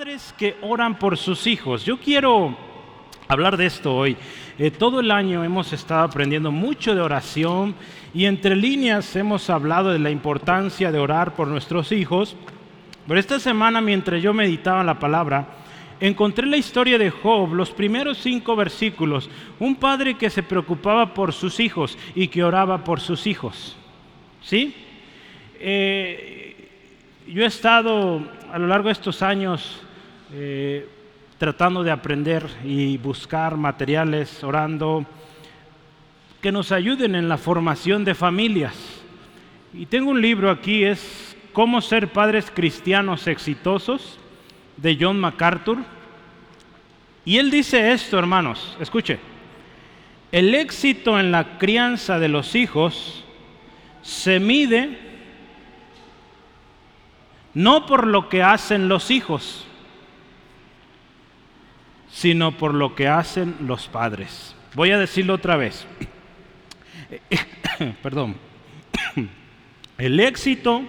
Padres que oran por sus hijos. Yo quiero hablar de esto hoy. Eh, todo el año hemos estado aprendiendo mucho de oración y entre líneas hemos hablado de la importancia de orar por nuestros hijos. Pero esta semana mientras yo meditaba la palabra, encontré la historia de Job, los primeros cinco versículos, un padre que se preocupaba por sus hijos y que oraba por sus hijos. ¿Sí? Eh, yo he estado a lo largo de estos años eh, tratando de aprender y buscar materiales, orando, que nos ayuden en la formación de familias. Y tengo un libro aquí, es Cómo ser padres cristianos exitosos, de John MacArthur. Y él dice esto, hermanos, escuche, el éxito en la crianza de los hijos se mide no por lo que hacen los hijos, sino por lo que hacen los padres. Voy a decirlo otra vez. Perdón. El éxito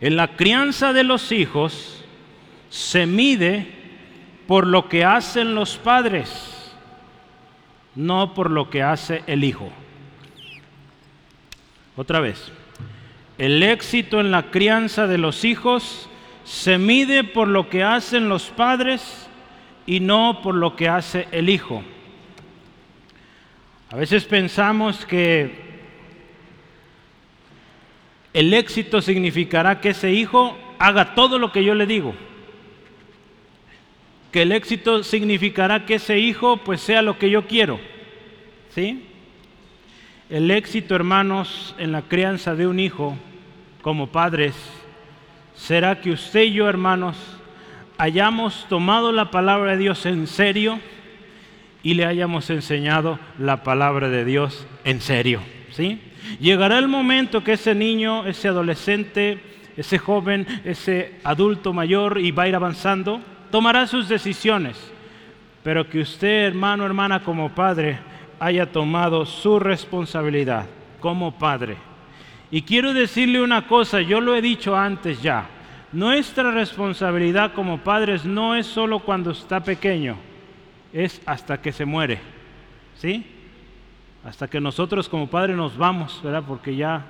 en la crianza de los hijos se mide por lo que hacen los padres, no por lo que hace el hijo. Otra vez. El éxito en la crianza de los hijos se mide por lo que hacen los padres y no por lo que hace el hijo. A veces pensamos que el éxito significará que ese hijo haga todo lo que yo le digo. Que el éxito significará que ese hijo pues sea lo que yo quiero. ¿Sí? El éxito, hermanos, en la crianza de un hijo como padres será que usted y yo, hermanos, hayamos tomado la palabra de Dios en serio y le hayamos enseñado la palabra de Dios en serio. ¿sí? Llegará el momento que ese niño, ese adolescente, ese joven, ese adulto mayor y va a ir avanzando, tomará sus decisiones, pero que usted, hermano, hermana, como padre, haya tomado su responsabilidad como padre y quiero decirle una cosa, yo lo he dicho antes ya, nuestra responsabilidad como padres no es solo cuando está pequeño, es hasta que se muere, ¿sí? Hasta que nosotros como padres nos vamos, ¿verdad? Porque ya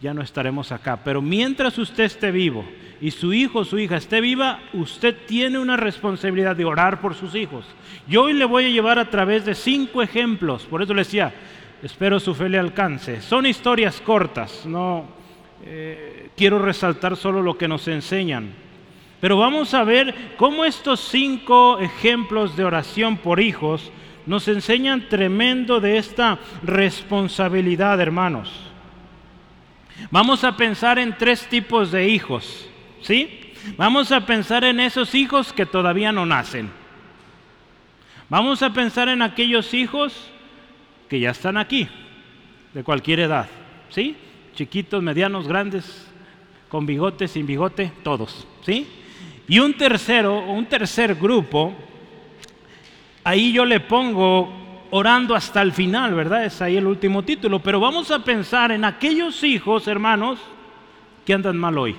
ya no estaremos acá. Pero mientras usted esté vivo y su hijo o su hija esté viva, usted tiene una responsabilidad de orar por sus hijos. Yo hoy le voy a llevar a través de cinco ejemplos, por eso le decía, Espero su fe le alcance. Son historias cortas, no eh, quiero resaltar solo lo que nos enseñan. Pero vamos a ver cómo estos cinco ejemplos de oración por hijos nos enseñan tremendo de esta responsabilidad, hermanos. Vamos a pensar en tres tipos de hijos, ¿sí? Vamos a pensar en esos hijos que todavía no nacen. Vamos a pensar en aquellos hijos que ya están aquí, de cualquier edad, ¿sí? Chiquitos, medianos, grandes, con bigote, sin bigote, todos, ¿sí? Y un tercero, un tercer grupo, ahí yo le pongo orando hasta el final, ¿verdad? Es ahí el último título, pero vamos a pensar en aquellos hijos, hermanos, que andan mal hoy,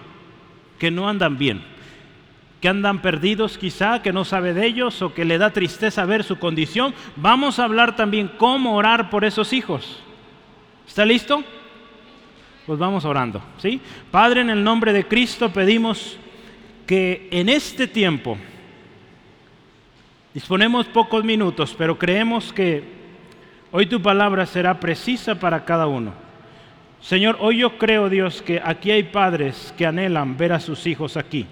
que no andan bien que andan perdidos quizá, que no sabe de ellos o que le da tristeza ver su condición, vamos a hablar también cómo orar por esos hijos. ¿Está listo? Pues vamos orando, ¿sí? Padre, en el nombre de Cristo pedimos que en este tiempo disponemos pocos minutos, pero creemos que hoy tu palabra será precisa para cada uno. Señor, hoy yo creo, Dios, que aquí hay padres que anhelan ver a sus hijos aquí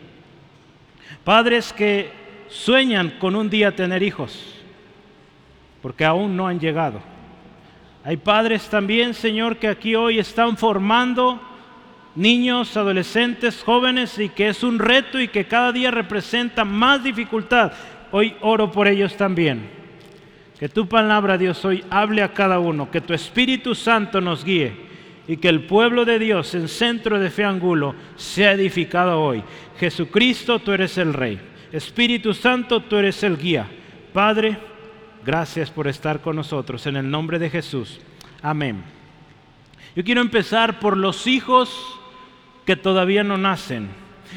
Padres que sueñan con un día tener hijos, porque aún no han llegado. Hay padres también, Señor, que aquí hoy están formando niños, adolescentes, jóvenes y que es un reto y que cada día representa más dificultad. Hoy oro por ellos también. Que tu palabra, Dios, hoy hable a cada uno, que tu Espíritu Santo nos guíe y que el pueblo de Dios en centro de fe angulo sea edificado hoy. Jesucristo, tú eres el Rey. Espíritu Santo, tú eres el guía. Padre, gracias por estar con nosotros. En el nombre de Jesús. Amén. Yo quiero empezar por los hijos que todavía no nacen.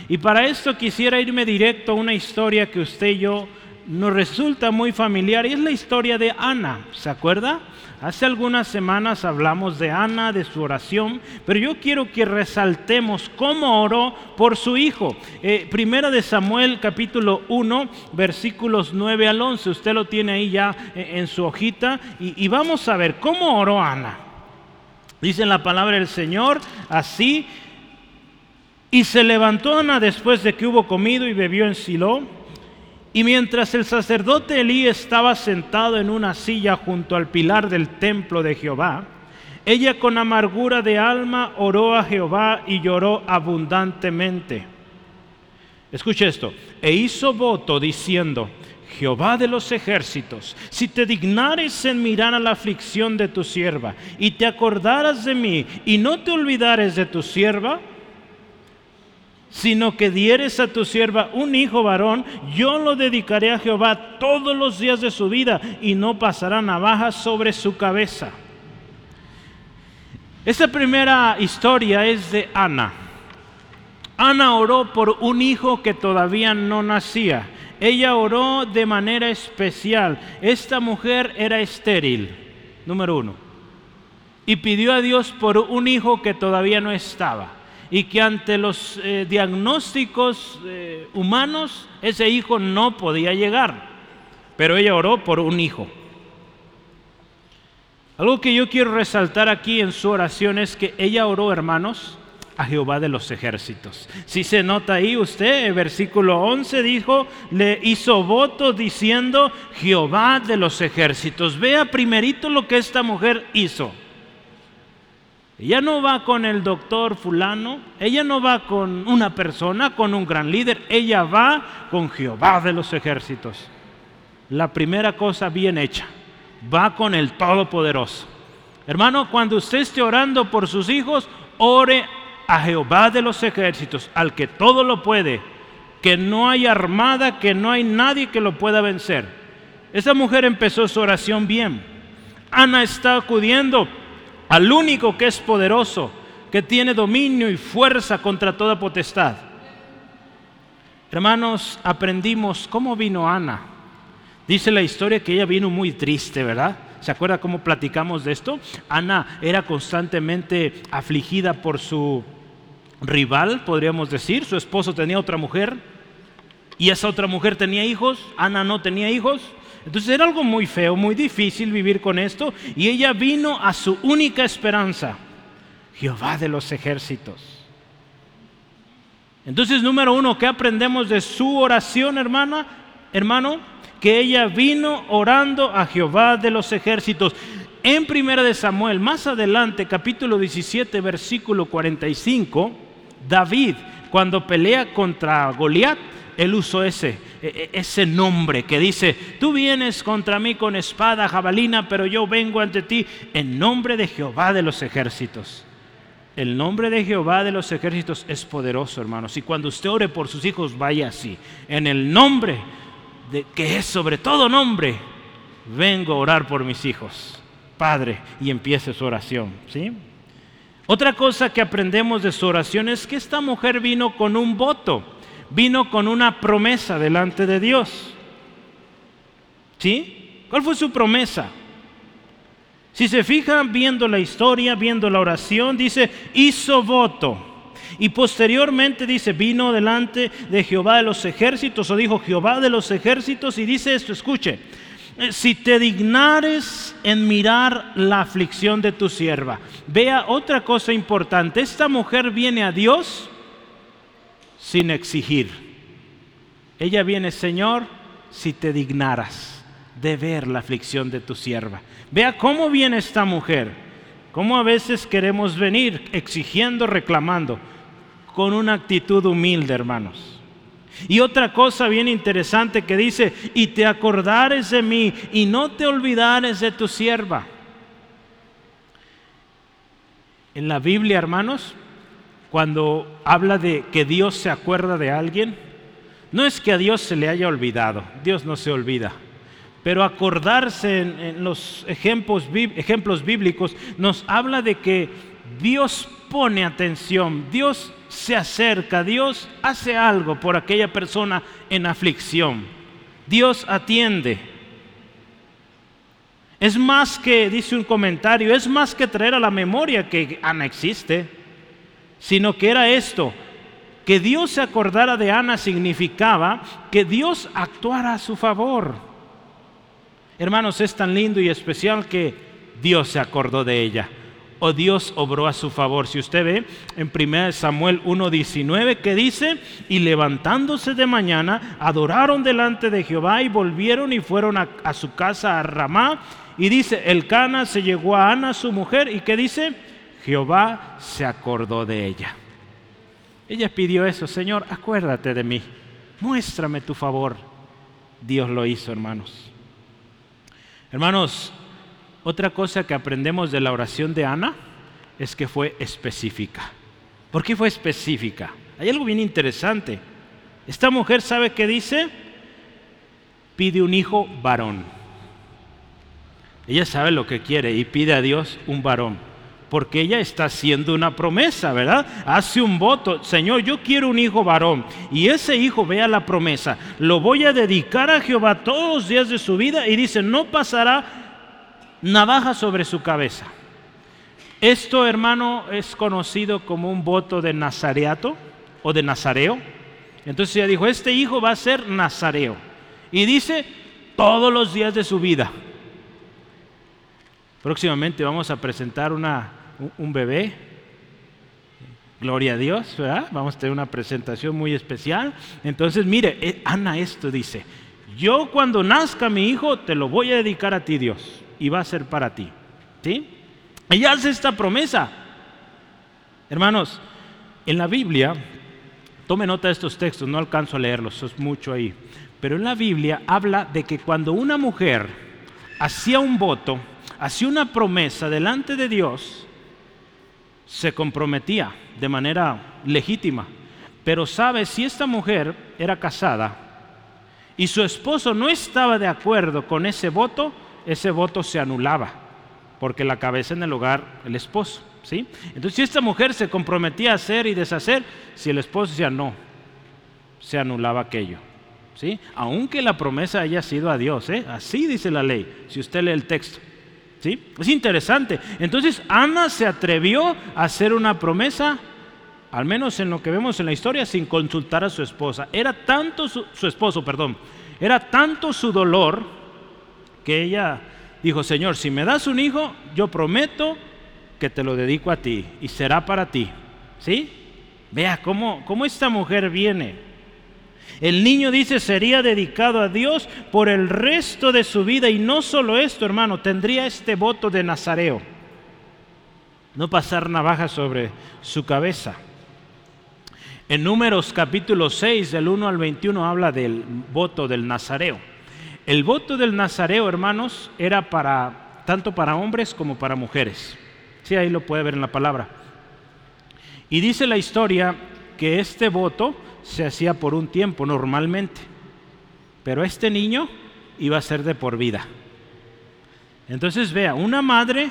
Y para esto quisiera irme directo a una historia que usted y yo nos resulta muy familiar y es la historia de Ana. ¿Se acuerda? Hace algunas semanas hablamos de Ana, de su oración, pero yo quiero que resaltemos cómo oró por su hijo. Eh, primera de Samuel capítulo 1, versículos 9 al 11. Usted lo tiene ahí ya eh, en su hojita y, y vamos a ver cómo oró Ana. Dice la palabra del Señor, así, y se levantó Ana después de que hubo comido y bebió en Silo y mientras el sacerdote Elí estaba sentado en una silla junto al pilar del templo de Jehová, ella con amargura de alma oró a Jehová y lloró abundantemente. Escuche esto, e hizo voto diciendo, Jehová de los ejércitos, si te dignares en mirar a la aflicción de tu sierva y te acordaras de mí y no te olvidares de tu sierva, sino que dieres a tu sierva un hijo varón, yo lo dedicaré a Jehová todos los días de su vida y no pasará navaja sobre su cabeza. Esta primera historia es de Ana. Ana oró por un hijo que todavía no nacía. Ella oró de manera especial. Esta mujer era estéril, número uno. Y pidió a Dios por un hijo que todavía no estaba y que ante los eh, diagnósticos eh, humanos ese hijo no podía llegar. Pero ella oró por un hijo. Algo que yo quiero resaltar aquí en su oración es que ella oró, hermanos, a Jehová de los ejércitos. Si se nota ahí usted, el versículo 11 dijo, le hizo voto diciendo Jehová de los ejércitos. Vea primerito lo que esta mujer hizo. Ella no va con el doctor fulano, ella no va con una persona, con un gran líder, ella va con Jehová de los ejércitos. La primera cosa bien hecha, va con el Todopoderoso. Hermano, cuando usted esté orando por sus hijos, ore a Jehová de los ejércitos, al que todo lo puede, que no hay armada, que no hay nadie que lo pueda vencer. Esa mujer empezó su oración bien. Ana está acudiendo al único que es poderoso, que tiene dominio y fuerza contra toda potestad. Hermanos, aprendimos cómo vino Ana. Dice la historia que ella vino muy triste, ¿verdad? ¿Se acuerda cómo platicamos de esto? Ana era constantemente afligida por su rival, podríamos decir. Su esposo tenía otra mujer y esa otra mujer tenía hijos. Ana no tenía hijos. Entonces era algo muy feo, muy difícil vivir con esto. Y ella vino a su única esperanza, Jehová de los ejércitos. Entonces, número uno, ¿qué aprendemos de su oración, hermana? Hermano, que ella vino orando a Jehová de los ejércitos. En primera de Samuel, más adelante, capítulo 17, versículo 45, David, cuando pelea contra Goliat, él usó ese, e, e, ese nombre que dice, tú vienes contra mí con espada, jabalina, pero yo vengo ante ti en nombre de Jehová de los ejércitos. El nombre de Jehová de los ejércitos es poderoso, hermanos. Y cuando usted ore por sus hijos, vaya así. En el nombre de que es sobre todo nombre, vengo a orar por mis hijos. Padre, y empiece su oración, ¿sí? Otra cosa que aprendemos de su oración es que esta mujer vino con un voto vino con una promesa delante de Dios. ¿Sí? ¿Cuál fue su promesa? Si se fijan viendo la historia, viendo la oración, dice, hizo voto. Y posteriormente dice, vino delante de Jehová de los ejércitos, o dijo Jehová de los ejércitos, y dice esto, escuche, eh, si te dignares en mirar la aflicción de tu sierva. Vea otra cosa importante, esta mujer viene a Dios sin exigir. Ella viene, Señor, si te dignaras de ver la aflicción de tu sierva. Vea cómo viene esta mujer, cómo a veces queremos venir exigiendo, reclamando, con una actitud humilde, hermanos. Y otra cosa bien interesante que dice, y te acordares de mí y no te olvidares de tu sierva. En la Biblia, hermanos, cuando habla de que Dios se acuerda de alguien, no es que a Dios se le haya olvidado, Dios no se olvida, pero acordarse en, los ejemplos, ejemplos bíblicos nos habla de que Dios pone atención, Dios se acerca, Dios hace algo por aquella persona en aflicción. Dios atiende. Es más que, dice un comentario, es más que traer a la memoria que Ana existe, sino que era esto, que Dios se acordara de Ana significaba que Dios actuara a su favor. Hermanos, es tan lindo y especial que Dios se acordó de ella o Dios obró a su favor. Si usted ve en 1 Samuel 1.19 que dice, y levantándose de mañana, adoraron delante de Jehová y volvieron y fueron a, a su casa a Ramá. Y dice, el Cana se llegó a Ana, su mujer, y que dice, Jehová se acordó de ella. Ella pidió eso, Señor, acuérdate de mí, muéstrame tu favor. Dios lo hizo, hermanos. Hermanos, otra cosa que aprendemos de la oración de Ana es que fue específica. ¿Por qué fue específica? Hay algo bien interesante. Esta mujer sabe qué dice, pide un hijo varón. Ella sabe lo que quiere y pide a Dios un varón, porque ella está haciendo una promesa, ¿verdad? Hace un voto, Señor, yo quiero un hijo varón, y ese hijo vea la promesa, lo voy a dedicar a Jehová todos los días de su vida, y dice, no pasará navaja sobre su cabeza. Esto, hermano, es conocido como un voto de nazareato o de nazareo. Entonces ella dijo, este hijo va a ser nazareo. Y dice, todos los días de su vida. Próximamente vamos a presentar una, un bebé. Gloria a Dios, ¿verdad? Vamos a tener una presentación muy especial. Entonces, mire, eh, Ana esto dice, yo cuando nazca mi hijo te lo voy a dedicar a ti, Dios y va a ser para ti. ¿Sí? Ella hace esta promesa. Hermanos, en la Biblia, tome nota de estos textos, no alcanzo a leerlos, es mucho ahí. Pero en la Biblia habla de que cuando una mujer hacía un voto, hacía una promesa delante de Dios, se comprometía de manera legítima. Pero sabe, si esta mujer era casada y su esposo no estaba de acuerdo con ese voto, ese voto se anulaba, porque la cabeza en el hogar, el esposo. ¿sí? Entonces, si esta mujer se comprometía a hacer y deshacer, si el esposo decía no, se anulaba aquello. ¿sí? Aunque la promesa haya sido a Dios, ¿eh? así dice la ley, si usted lee el texto. Es interesante. Entonces, Ana se atrevió a hacer una promesa al menos en lo que vemos en la historia, sin consultar a su esposa. Era tanto su, su, esposo, perdón, era tanto su dolor que ella dijo, Señor, si me das un hijo, yo prometo que te lo dedico a ti y será para ti. ¿Sí? Vea cómo, cómo esta mujer viene. El niño dice sería dedicado a Dios por el resto de su vida y no solo esto, hermano, tendría este voto de Nazareo. No pasar navaja sobre su cabeza. En Números capítulo 6, del 1 al 21, habla del voto del Nazareo. El voto del Nazareo, hermanos, era para tanto para hombres como para mujeres. Sí, ahí lo puede ver en la palabra. Y dice la historia que este voto se hacía por un tiempo normalmente, pero este niño iba a ser de por vida. Entonces vea, una madre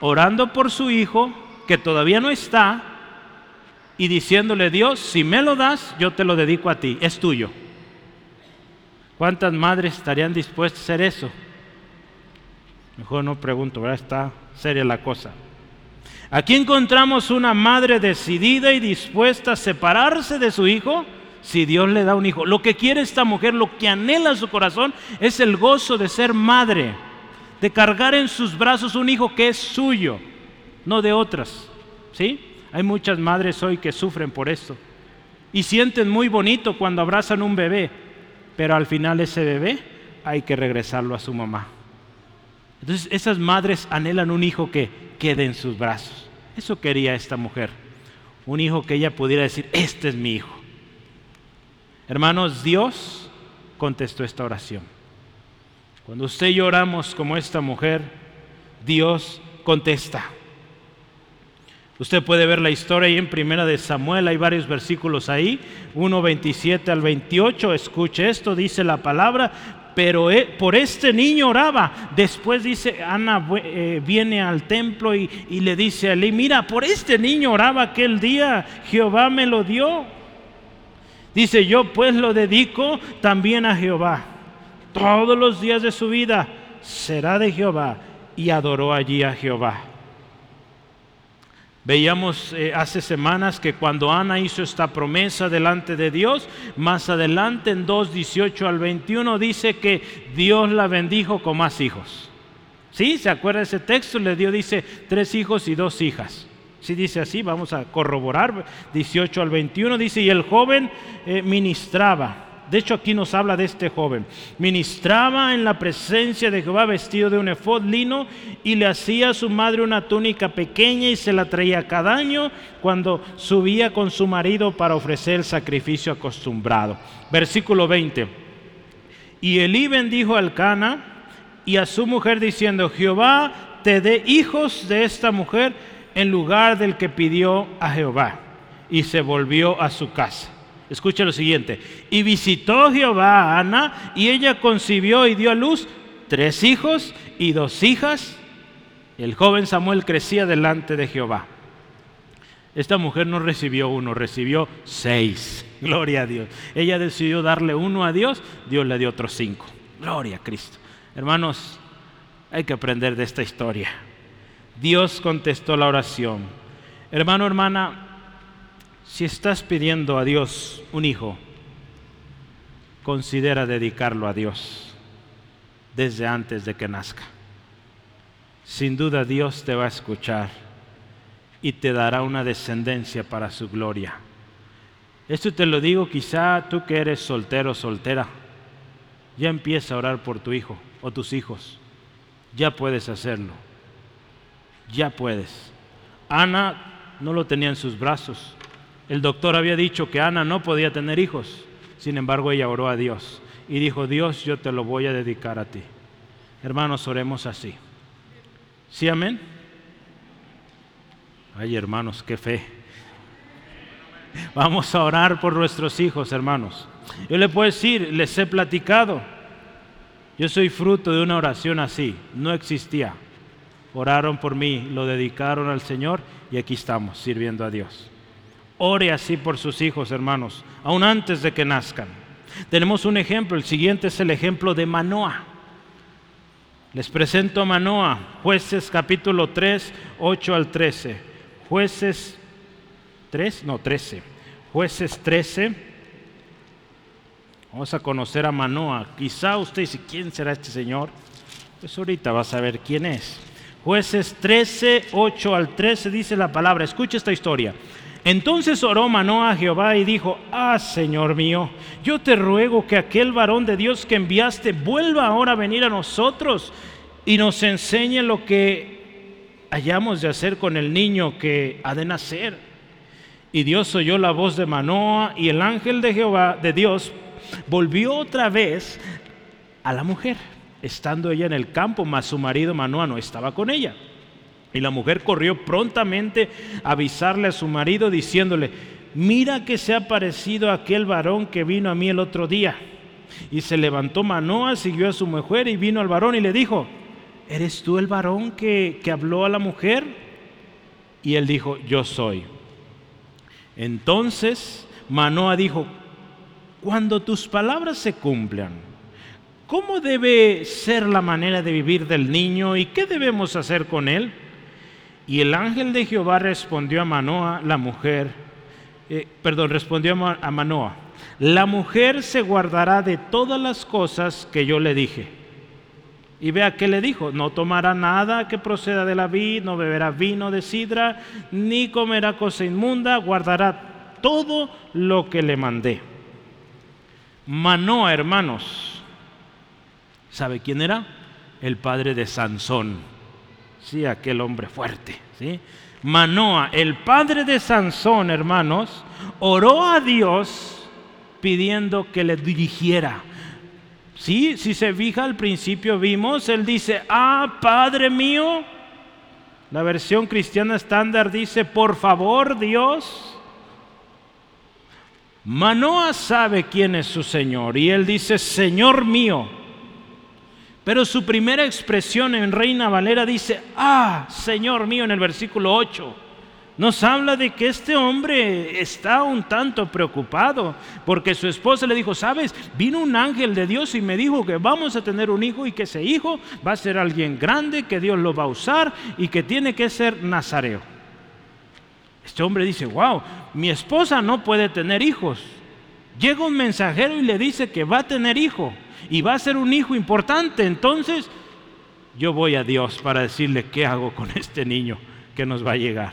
orando por su hijo que todavía no está y diciéndole, Dios, si me lo das, yo te lo dedico a ti, es tuyo. ¿Cuántas madres estarían dispuestas a hacer eso? Mejor no pregunto, ¿verdad? Está seria la cosa. Aquí encontramos una madre decidida y dispuesta a separarse de su hijo si Dios le da un hijo. Lo que quiere esta mujer, lo que anhela su corazón es el gozo de ser madre, de cargar en sus brazos un hijo que es suyo, no de otras. ¿Sí? Hay muchas madres hoy que sufren por esto y sienten muy bonito cuando abrazan un bebé, pero al final ese bebé hay que regresarlo a su mamá. Entonces esas madres anhelan un hijo que quede en sus brazos. Eso quería esta mujer. Un hijo que ella pudiera decir, este es mi hijo. Hermanos, Dios contestó esta oración. Cuando usted y yo oramos como esta mujer, Dios contesta. Usted puede ver la historia ahí en Primera de Samuel, hay varios versículos ahí, 1, 27 al 28, escuche esto, dice la palabra, pero eh, por este niño oraba. Después dice, Ana eh, viene al templo y, le dice a Eli, mira, por este niño oraba aquel día, Jehová me lo dio. Dice, yo pues lo dedico también a Jehová. Todos los días de su vida será de Jehová. Y adoró allí a Jehová. Veíamos eh, hace semanas que cuando Ana hizo esta promesa delante de Dios, más adelante en 2, 18 al 21 dice que Dios la bendijo con más hijos. ¿Sí? ¿Se acuerda ese texto? Le dio, dice, tres hijos y dos hijas. Si dice así, vamos a corroborar. 18 al 21 dice, y el joven eh, ministraba de hecho, aquí nos habla de este joven. Ministraba en la presencia de Jehová vestido de un efod lino y le hacía a su madre una túnica pequeña y se la traía cada año cuando subía con su marido para ofrecer el sacrificio acostumbrado. Versículo 20. Y Elí bendijo al Cana y a su mujer diciendo: Jehová te dé hijos de esta mujer en lugar del que pidió a Jehová. Y se volvió a su casa. Escucha lo siguiente. Y visitó Jehová a Ana y ella concibió y dio a luz tres hijos y dos hijas. El joven Samuel crecía delante de Jehová. Esta mujer no recibió uno, recibió seis. Gloria a Dios. Ella decidió darle uno a Dios, Dios le dio otros cinco. Gloria a Cristo. Hermanos, hay que aprender de esta historia. Dios contestó la oración. Hermano, hermana, si estás pidiendo a Dios un hijo, considera dedicarlo a Dios desde antes de que nazca. Sin duda Dios te va a escuchar y te dará una descendencia para su gloria. Esto te lo digo quizá tú que eres soltero o soltera, ya empieza a orar por tu hijo o tus hijos. Ya puedes hacerlo. Ya puedes. Ana no lo tenía en sus brazos, el doctor había dicho que Ana no podía tener hijos. Sin embargo, ella oró a Dios y dijo, Dios, yo te lo voy a dedicar a ti. Hermanos, oremos así. ¿Sí, amén? Ay, hermanos, qué fe. Vamos a orar por nuestros hijos, hermanos. Yo le puedo decir, les he platicado. Yo soy fruto de una oración así. No existía. Oraron por mí, lo dedicaron al Señor y aquí estamos sirviendo a Dios. Ore así por sus hijos, hermanos, aún antes de que nazcan. Tenemos un ejemplo, el siguiente es el ejemplo de Manoa. Les presento a Manoa, jueces capítulo 3, 8 al 13. Jueces 3, no 13. Jueces 13. Vamos a conocer a Manoa. Quizá usted dice, ¿quién será este señor? Pues ahorita vas a ver quién es. Jueces 13, 8 al 13 dice la palabra. Escucha esta historia. Entonces oró Manoa a Jehová y dijo, ah, Señor mío, yo te ruego que aquel varón de Dios que enviaste vuelva ahora a venir a nosotros y nos enseñe lo que hayamos de hacer con el niño que ha de nacer. Y Dios oyó la voz de Manoa y el ángel de Jehová, de Dios, volvió otra vez a la mujer, estando ella en el campo, mas su marido Manoa no estaba con ella. Y la mujer corrió prontamente a avisarle a su marido diciéndole, mira que se ha parecido a aquel varón que vino a mí el otro día. Y se levantó Manoa, siguió a su mujer y vino al varón y le dijo, ¿eres tú el varón que, que habló a la mujer? Y él dijo, yo soy. Entonces Manoa dijo, cuando tus palabras se cumplan, ¿cómo debe ser la manera de vivir del niño y qué debemos hacer con él? Y el ángel de Jehová respondió a Manoa, la mujer, eh, perdón, respondió a Manoa, la mujer se guardará de todas las cosas que yo le dije. Y vea qué le dijo, no tomará nada que proceda de la vid, no beberá vino de sidra, ni comerá cosa inmunda, guardará todo lo que le mandé. Manoa, hermanos, ¿sabe quién era? El padre de Sansón sí, aquel hombre fuerte, ¿sí? Manoa, el padre de Sansón, hermanos, oró a Dios pidiendo que le dirigiera. Sí, si se fija al principio vimos, él dice, ah, Padre mío. La versión cristiana estándar dice, por favor, Dios. Manoa sabe quién es su Señor y él dice, Señor mío. Pero su primera expresión en Reina Valera dice, ah, Señor mío, en el versículo 8 nos habla de que este hombre está un tanto preocupado porque su esposa le dijo, sabes, vino un ángel de Dios y me dijo que vamos a tener un hijo y que ese hijo va a ser alguien grande, que Dios lo va a usar y que tiene que ser nazareo. Este hombre dice, wow, mi esposa no puede tener hijos. Llega un mensajero y le dice que va a tener hijo y va a ser un hijo importante. Entonces, yo voy a Dios para decirle qué hago con este niño que nos va a llegar.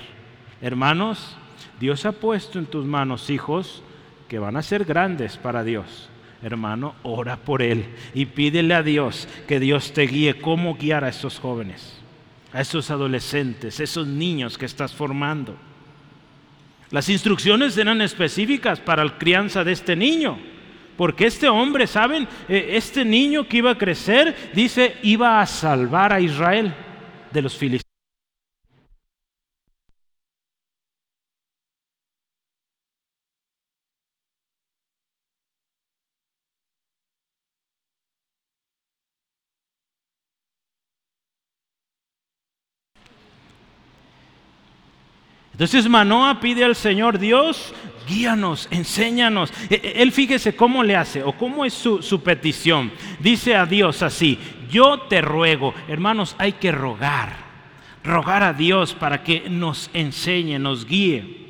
Hermanos, Dios ha puesto en tus manos hijos que van a ser grandes para Dios. Hermano, ora por él y pídele a Dios que Dios te guíe cómo guiar a esos jóvenes, a esos adolescentes, esos niños que estás formando. Las instrucciones eran específicas para la crianza de este niño. Porque este hombre, ¿saben? E, este niño que iba a crecer, dice, iba a salvar a Israel de los filisteos. Entonces Manoa pide al Señor, Dios, guíanos, enséñanos. E, e, él fíjese cómo le hace o cómo es su, su petición. Dice a Dios así, yo te ruego, hermanos, hay que rogar, rogar a Dios para que nos enseñe, nos guíe.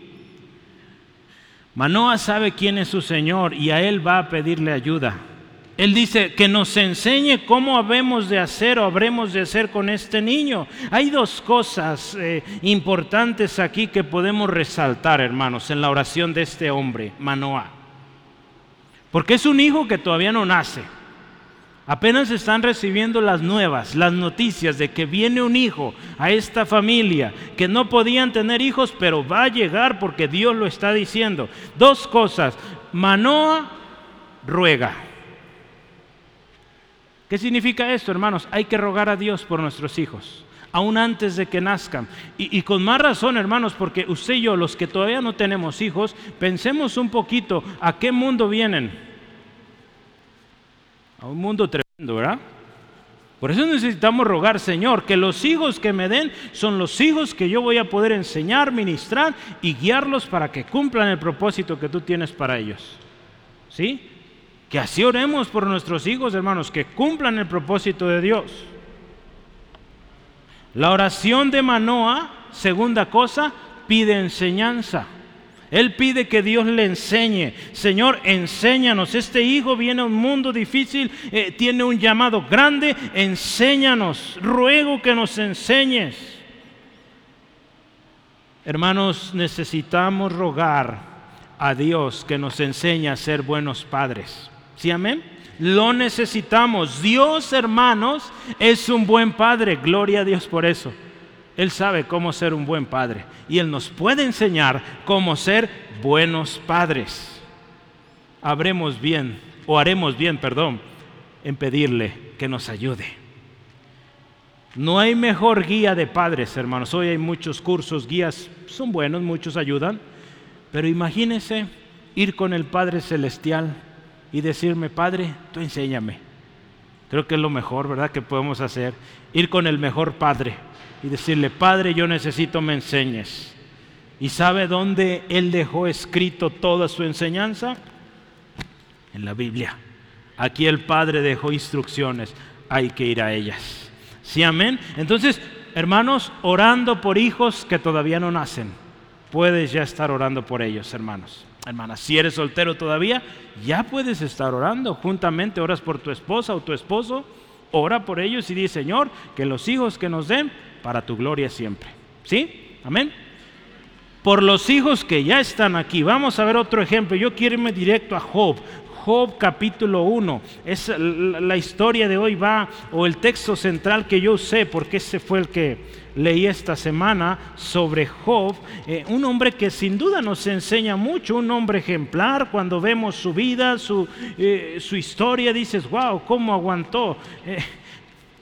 Manoa sabe quién es su Señor y a él va a pedirle ayuda. Él dice que nos enseñe cómo habemos de hacer o habremos de hacer con este niño. Hay dos cosas eh, importantes aquí que podemos resaltar, hermanos, en la oración de este hombre, Manoah. Porque es un hijo que todavía no nace. Apenas están recibiendo las nuevas, las noticias de que viene un hijo a esta familia, que no podían tener hijos, pero va a llegar porque Dios lo está diciendo. Dos cosas. Manoah ruega. ¿Qué significa esto, hermanos? Hay que rogar a Dios por nuestros hijos, aún antes de que nazcan. Y, con más razón, hermanos, porque usted y yo, los que todavía no tenemos hijos, pensemos un poquito a qué mundo vienen. A un mundo tremendo, ¿verdad? Por eso necesitamos rogar, Señor, que los hijos que me den son los hijos que yo voy a poder enseñar, ministrar y guiarlos para que cumplan el propósito que tú tienes para ellos. ¿Sí? Que así oremos por nuestros hijos, hermanos, que cumplan el propósito de Dios. La oración de Manoa, segunda cosa, pide enseñanza. Él pide que Dios le enseñe. Señor, enséñanos. Este hijo viene a un mundo difícil, eh, tiene un llamado grande. Enséñanos. Ruego que nos enseñes. Hermanos, necesitamos rogar a Dios que nos enseñe a ser buenos padres. ¿Sí, amén? Lo necesitamos. Dios, hermanos, es un buen padre. Gloria a Dios por eso. Él sabe cómo ser un buen padre. Y Él nos puede enseñar cómo ser buenos padres. Habremos bien, o haremos bien, perdón, en pedirle que nos ayude. No hay mejor guía de padres, hermanos. Hoy hay muchos cursos, guías, son buenos, muchos ayudan. Pero imagínense ir con el Padre Celestial y decirme, Padre, tú enséñame. Creo que es lo mejor, ¿verdad?, que podemos hacer. Ir con el mejor Padre y decirle, Padre, yo necesito me enseñes. ¿Y sabe dónde Él dejó escrito toda su enseñanza? En la Biblia. Aquí el Padre dejó instrucciones, hay que ir a ellas. ¿Sí, amén? Entonces, hermanos, orando por hijos que todavía no nacen, puedes ya estar orando por ellos, hermanos. Hermana, si eres soltero todavía, ya puedes estar orando. Juntamente oras por tu esposa o tu esposo, ora por ellos y di, Señor, que los hijos que nos den, para tu gloria siempre. ¿Sí? Amén. Por los hijos que ya están aquí, vamos a ver otro ejemplo. Yo quiero irme directo a Job. Job capítulo 1. Es la historia de hoy va, o el texto central que yo usé, porque ese fue el que leí esta semana sobre Job, eh, un hombre que sin duda nos enseña mucho, un hombre ejemplar, cuando vemos su vida, su, eh, su historia, dices, wow, ¿cómo aguantó? Eh,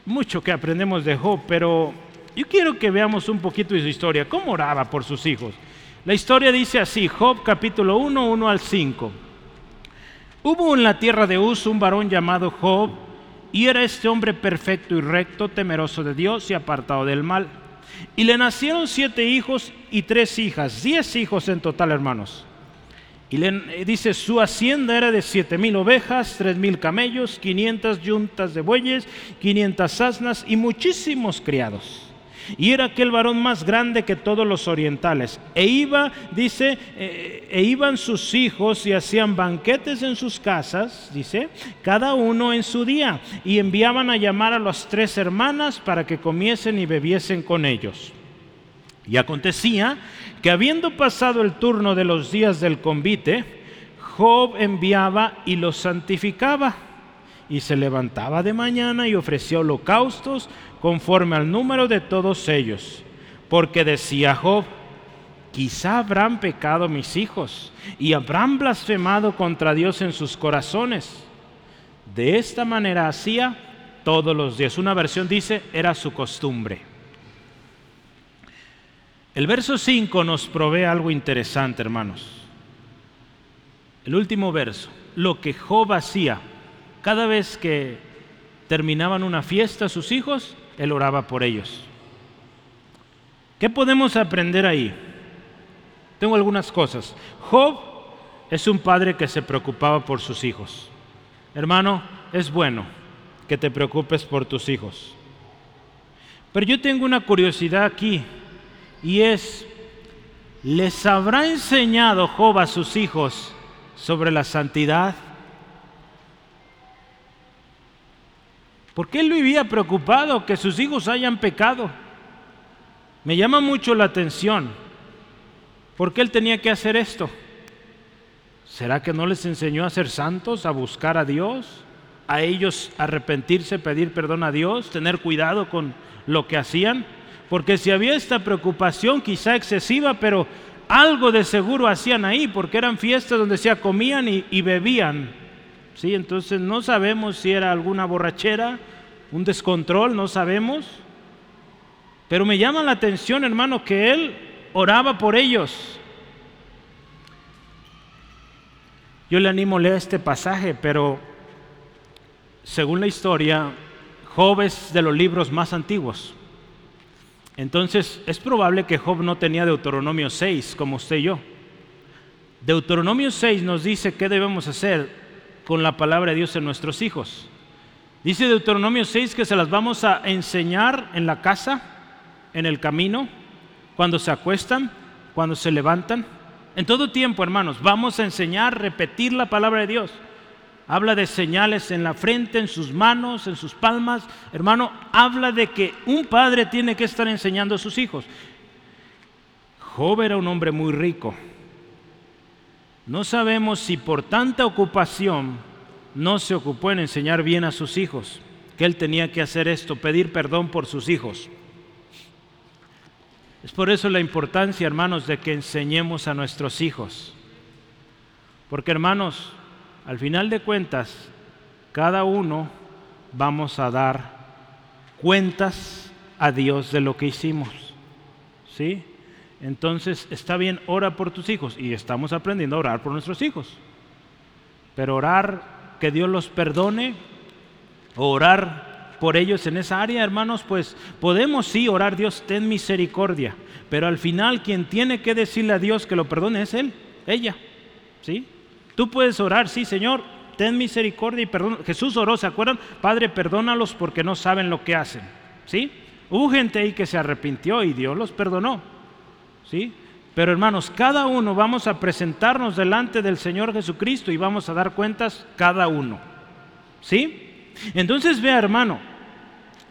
mucho que aprendemos de Job, pero yo quiero que veamos un poquito de su historia, cómo oraba por sus hijos. La historia dice así, Job capítulo 1, 1 al 5. Hubo en la tierra de Uz un varón llamado Job, y era este hombre perfecto y recto, temeroso de Dios y apartado del mal. Y le nacieron siete hijos y tres hijas, diez hijos en total, hermanos. Y le, eh, dice, su hacienda era de siete mil ovejas, tres mil camellos, quinientas yuntas de bueyes, quinientas asnas y muchísimos criados. Y era aquel varón más grande que todos los orientales. E iba, dice, eh, e iban sus hijos y hacían banquetes en sus casas, dice, cada uno en su día. Y enviaban a llamar a las tres hermanas para que comiesen y bebiesen con ellos. Y acontecía que habiendo pasado el turno de los días del convite, Job enviaba y los santificaba. Y se levantaba de mañana y ofrecía holocaustos conforme al número de todos ellos. Porque decía Job, quizá habrán pecado mis hijos y habrán blasfemado contra Dios en sus corazones. De esta manera hacía todos los días. Una versión dice, era su costumbre. El verso 5 nos provee algo interesante, hermanos. El último verso, lo que Job hacía cada vez que terminaban una fiesta sus hijos, él oraba por ellos. ¿Qué podemos aprender ahí? Tengo algunas cosas. Job es un padre que se preocupaba por sus hijos. Hermano, es bueno que te preocupes por tus hijos. Pero yo tengo una curiosidad aquí y es, ¿les habrá enseñado Job a sus hijos sobre la santidad? Porque él vivía preocupado que sus hijos hayan pecado. Me llama mucho la atención. ¿Por qué él tenía que hacer esto? ¿Será que no les enseñó a ser santos, a buscar a Dios, a ellos arrepentirse, pedir perdón a Dios, tener cuidado con lo que hacían? Porque si había esta preocupación, quizá excesiva, pero algo de seguro hacían ahí, porque eran fiestas donde se comían y, bebían. ¿Sí? Entonces no sabemos si era alguna borrachera, un descontrol, no sabemos. Pero me llama la atención, hermano, que él oraba por ellos. Yo le animo a leer este pasaje, pero según la historia, Job es de los libros más antiguos. Entonces es probable que Job no tenía Deuteronomio 6 como usted y yo. Deuteronomio 6 nos dice qué debemos hacer con la palabra de Dios en nuestros hijos. Dice Deuteronomio 6 que se las vamos a enseñar en la casa, en el camino, cuando se acuestan, cuando se levantan. En todo tiempo, hermanos, vamos a enseñar, repetir la palabra de Dios. Habla de señales en la frente, en sus manos, en sus palmas. Hermano, habla de que un padre tiene que estar enseñando a sus hijos. Job era un hombre muy rico. No sabemos si por tanta ocupación no se ocupó en enseñar bien a sus hijos, que él tenía que hacer esto, pedir perdón por sus hijos. Es por eso la importancia, hermanos, de que enseñemos a nuestros hijos. Porque, hermanos, al final de cuentas, cada uno vamos a dar cuentas a Dios de lo que hicimos. ¿Sí? Entonces, está bien, ora por tus hijos y estamos aprendiendo a orar por nuestros hijos. Pero orar que Dios los perdone, orar por ellos en esa área, hermanos, pues podemos sí orar, Dios, ten misericordia. Pero al final quien tiene que decirle a Dios que lo perdone es Él, ella. ¿Sí? Tú puedes orar, sí, Señor, ten misericordia y perdón. Jesús oró, ¿se acuerdan? Padre, perdónalos porque no saben lo que hacen. ¿Sí? Hubo gente ahí que se arrepintió y Dios los perdonó. ¿Sí? Pero hermanos, cada uno vamos a presentarnos delante del Señor Jesucristo y vamos a dar cuentas cada uno. ¿Sí? Entonces vea, hermano,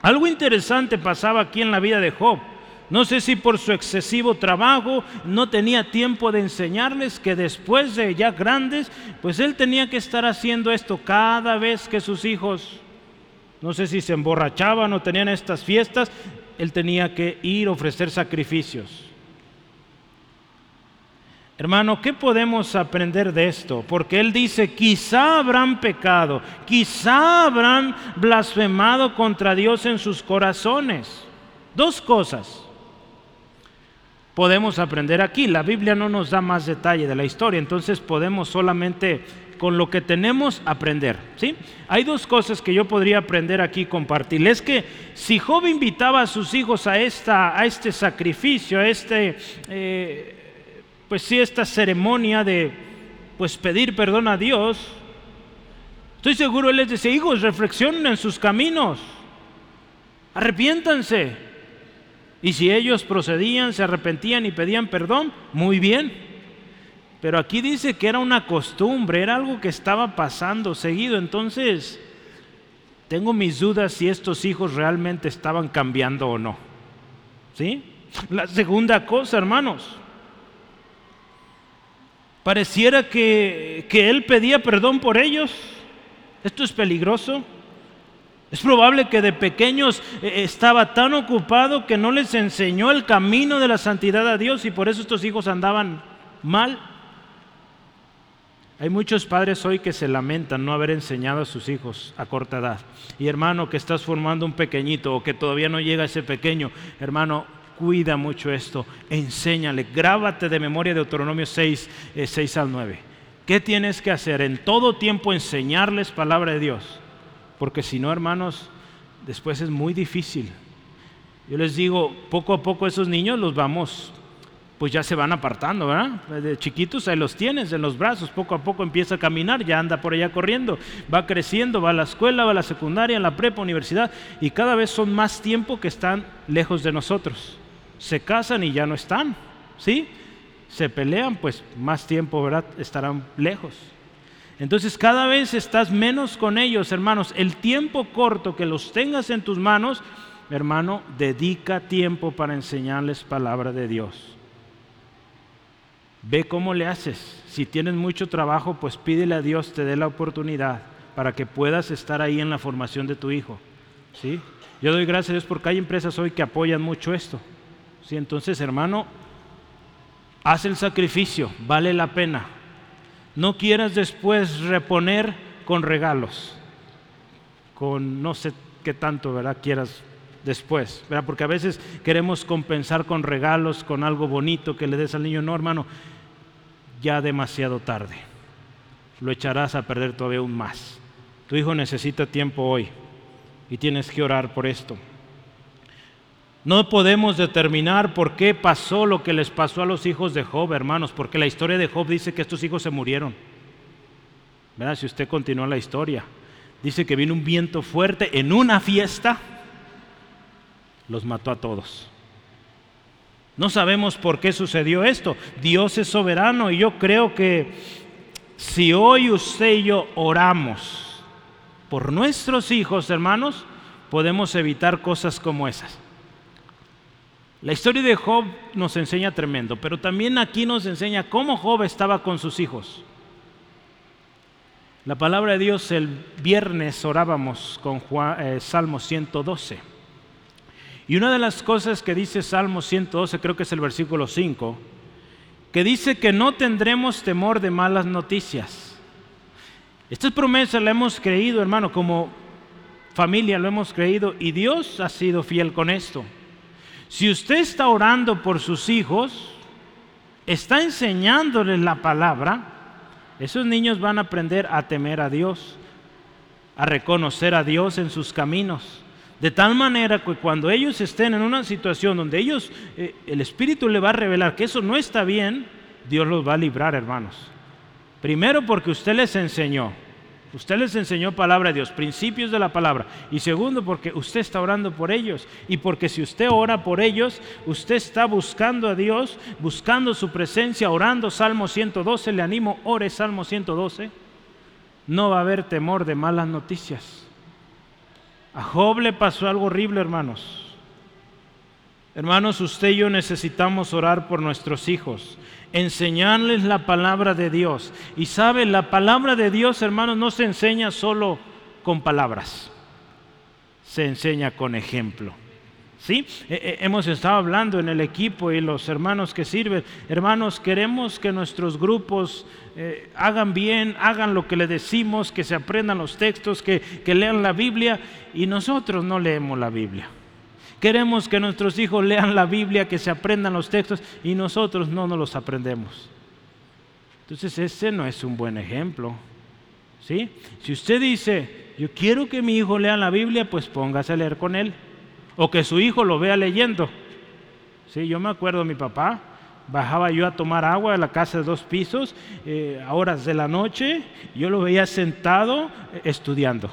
algo interesante pasaba aquí en la vida de Job. No sé si por su excesivo trabajo no tenía tiempo de enseñarles que después de ya grandes, pues él tenía que estar haciendo esto cada vez que sus hijos, no sé si se emborrachaban o tenían estas fiestas, él tenía que ir a ofrecer sacrificios. Hermano, ¿qué podemos aprender de esto? Porque Él dice, quizá habrán pecado, quizá habrán blasfemado contra Dios en sus corazones. Dos cosas. podemos aprender aquí. La Biblia no nos da más detalle de la historia, entonces podemos solamente con lo que tenemos aprender. ¿sí? Hay dos cosas que yo podría aprender aquí y compartir. Es que si Job invitaba a sus hijos a, esta, a este sacrificio, a este, eh, pues sí, esta ceremonia de pues pedir perdón a Dios, estoy seguro él les decía, hijos, reflexionen en sus caminos, arrepiéntanse. Y si ellos procedían, se arrepentían y pedían perdón, muy bien. Pero aquí dice que era una costumbre, era algo que estaba pasando seguido. Entonces, tengo mis dudas si estos hijos realmente estaban cambiando o no. ¿Sí? La segunda cosa, hermanos. Pareciera que, que él pedía perdón por ellos. Esto es peligroso. Es probable que de pequeños eh, estaba tan ocupado que no les enseñó el camino de la santidad a Dios y por eso estos hijos andaban mal. Hay muchos padres hoy que se lamentan no haber enseñado a sus hijos a corta edad. Y hermano, que estás formando un pequeñito o que todavía no llega ese pequeño, hermano, cuida mucho esto, enséñale, grábate de memoria de Deuteronomio 6, 6 eh, al 9. ¿Qué tienes que hacer? En todo tiempo enseñarles palabra de Dios. Porque si no, hermanos, después es muy difícil. Yo les digo, poco a poco esos niños los vamos pues ya se van apartando, ¿verdad? De chiquitos ahí los tienes en los brazos, poco a poco empieza a caminar, ya anda por allá corriendo, va creciendo, va a la escuela, va a la secundaria, a la prepa, universidad, y cada vez son más tiempo que están lejos de nosotros. Se casan y ya no están, ¿sí? Se pelean, pues más tiempo, ¿verdad? Estarán lejos. Entonces cada vez estás menos con ellos, hermanos. El tiempo corto que los tengas en tus manos, hermano, dedica tiempo para enseñarles palabra de Dios. Ve cómo le haces. Si tienes mucho trabajo, pues pídele a Dios te dé la oportunidad para que puedas estar ahí en la formación de tu hijo. ¿Sí? Yo doy gracias a Dios porque hay empresas hoy que apoyan mucho esto. ¿Sí? Entonces, hermano, haz el sacrificio, vale la pena. No quieras después reponer con regalos, con no sé qué tanto, ¿verdad? Quieras después, ¿verdad? Porque a veces queremos compensar con regalos, con algo bonito que le des al niño. No, hermano, ya demasiado tarde. Lo echarás a perder todavía aún más. Tu hijo necesita tiempo hoy y tienes que orar por esto. No podemos determinar por qué pasó lo que les pasó a los hijos de Job, hermanos, porque la historia de Job dice que estos hijos se murieron. ¿Verdad? Si usted continúa la historia, dice que vino un viento fuerte en una fiesta los mató a todos. No sabemos por qué sucedió esto. Dios es soberano y yo creo que si hoy usted y yo oramos por nuestros hijos, hermanos, podemos evitar cosas como esas. La historia de Job nos enseña tremendo, pero también aquí nos enseña cómo Job estaba con sus hijos. La palabra de Dios el viernes orábamos con eh, Salmo 112. Y una de las cosas que dice Salmo 112, creo que es el versículo 5, que dice que no tendremos temor de malas noticias. Esta promesa la hemos creído, hermano, como familia lo hemos creído y Dios ha sido fiel con esto. Si usted está orando por sus hijos, está enseñándoles la palabra, esos niños van a aprender a temer a Dios, a reconocer a Dios en sus caminos. De tal manera que cuando ellos estén en una situación donde ellos, eh, el Espíritu le va a revelar que eso no está bien, Dios los va a librar, hermanos. Primero porque usted les enseñó, usted les enseñó palabra de Dios, principios de la palabra. Y segundo porque usted está orando por ellos. Y porque si usted ora por ellos, usted está buscando a Dios, buscando su presencia, orando. Salmo 112, le animo, ore Salmo 112. No va a haber temor de malas noticias. A Job le pasó algo horrible, hermanos. Hermanos, usted y yo necesitamos orar por nuestros hijos, enseñarles la palabra de Dios. Y sabe, la palabra de Dios, hermanos, no se enseña solo con palabras, se enseña con ejemplo. ¿Sí? Hemos estado hablando en el equipo y los hermanos que sirven. Hermanos, queremos que nuestros grupos eh, hagan bien, hagan lo que le decimos, que se aprendan los textos, que, que lean la Biblia y nosotros no leemos la Biblia. Queremos que nuestros hijos lean la Biblia, que se aprendan los textos y nosotros no nos los aprendemos. Entonces ese no es un buen ejemplo. ¿sí? Si usted dice, yo quiero que mi hijo lea la Biblia, pues póngase a leer con él. O que su hijo lo vea leyendo. Sí, yo me acuerdo mi papá, bajaba yo a tomar agua de la casa de dos pisos eh, a horas de la noche, yo lo veía sentado eh, estudiando,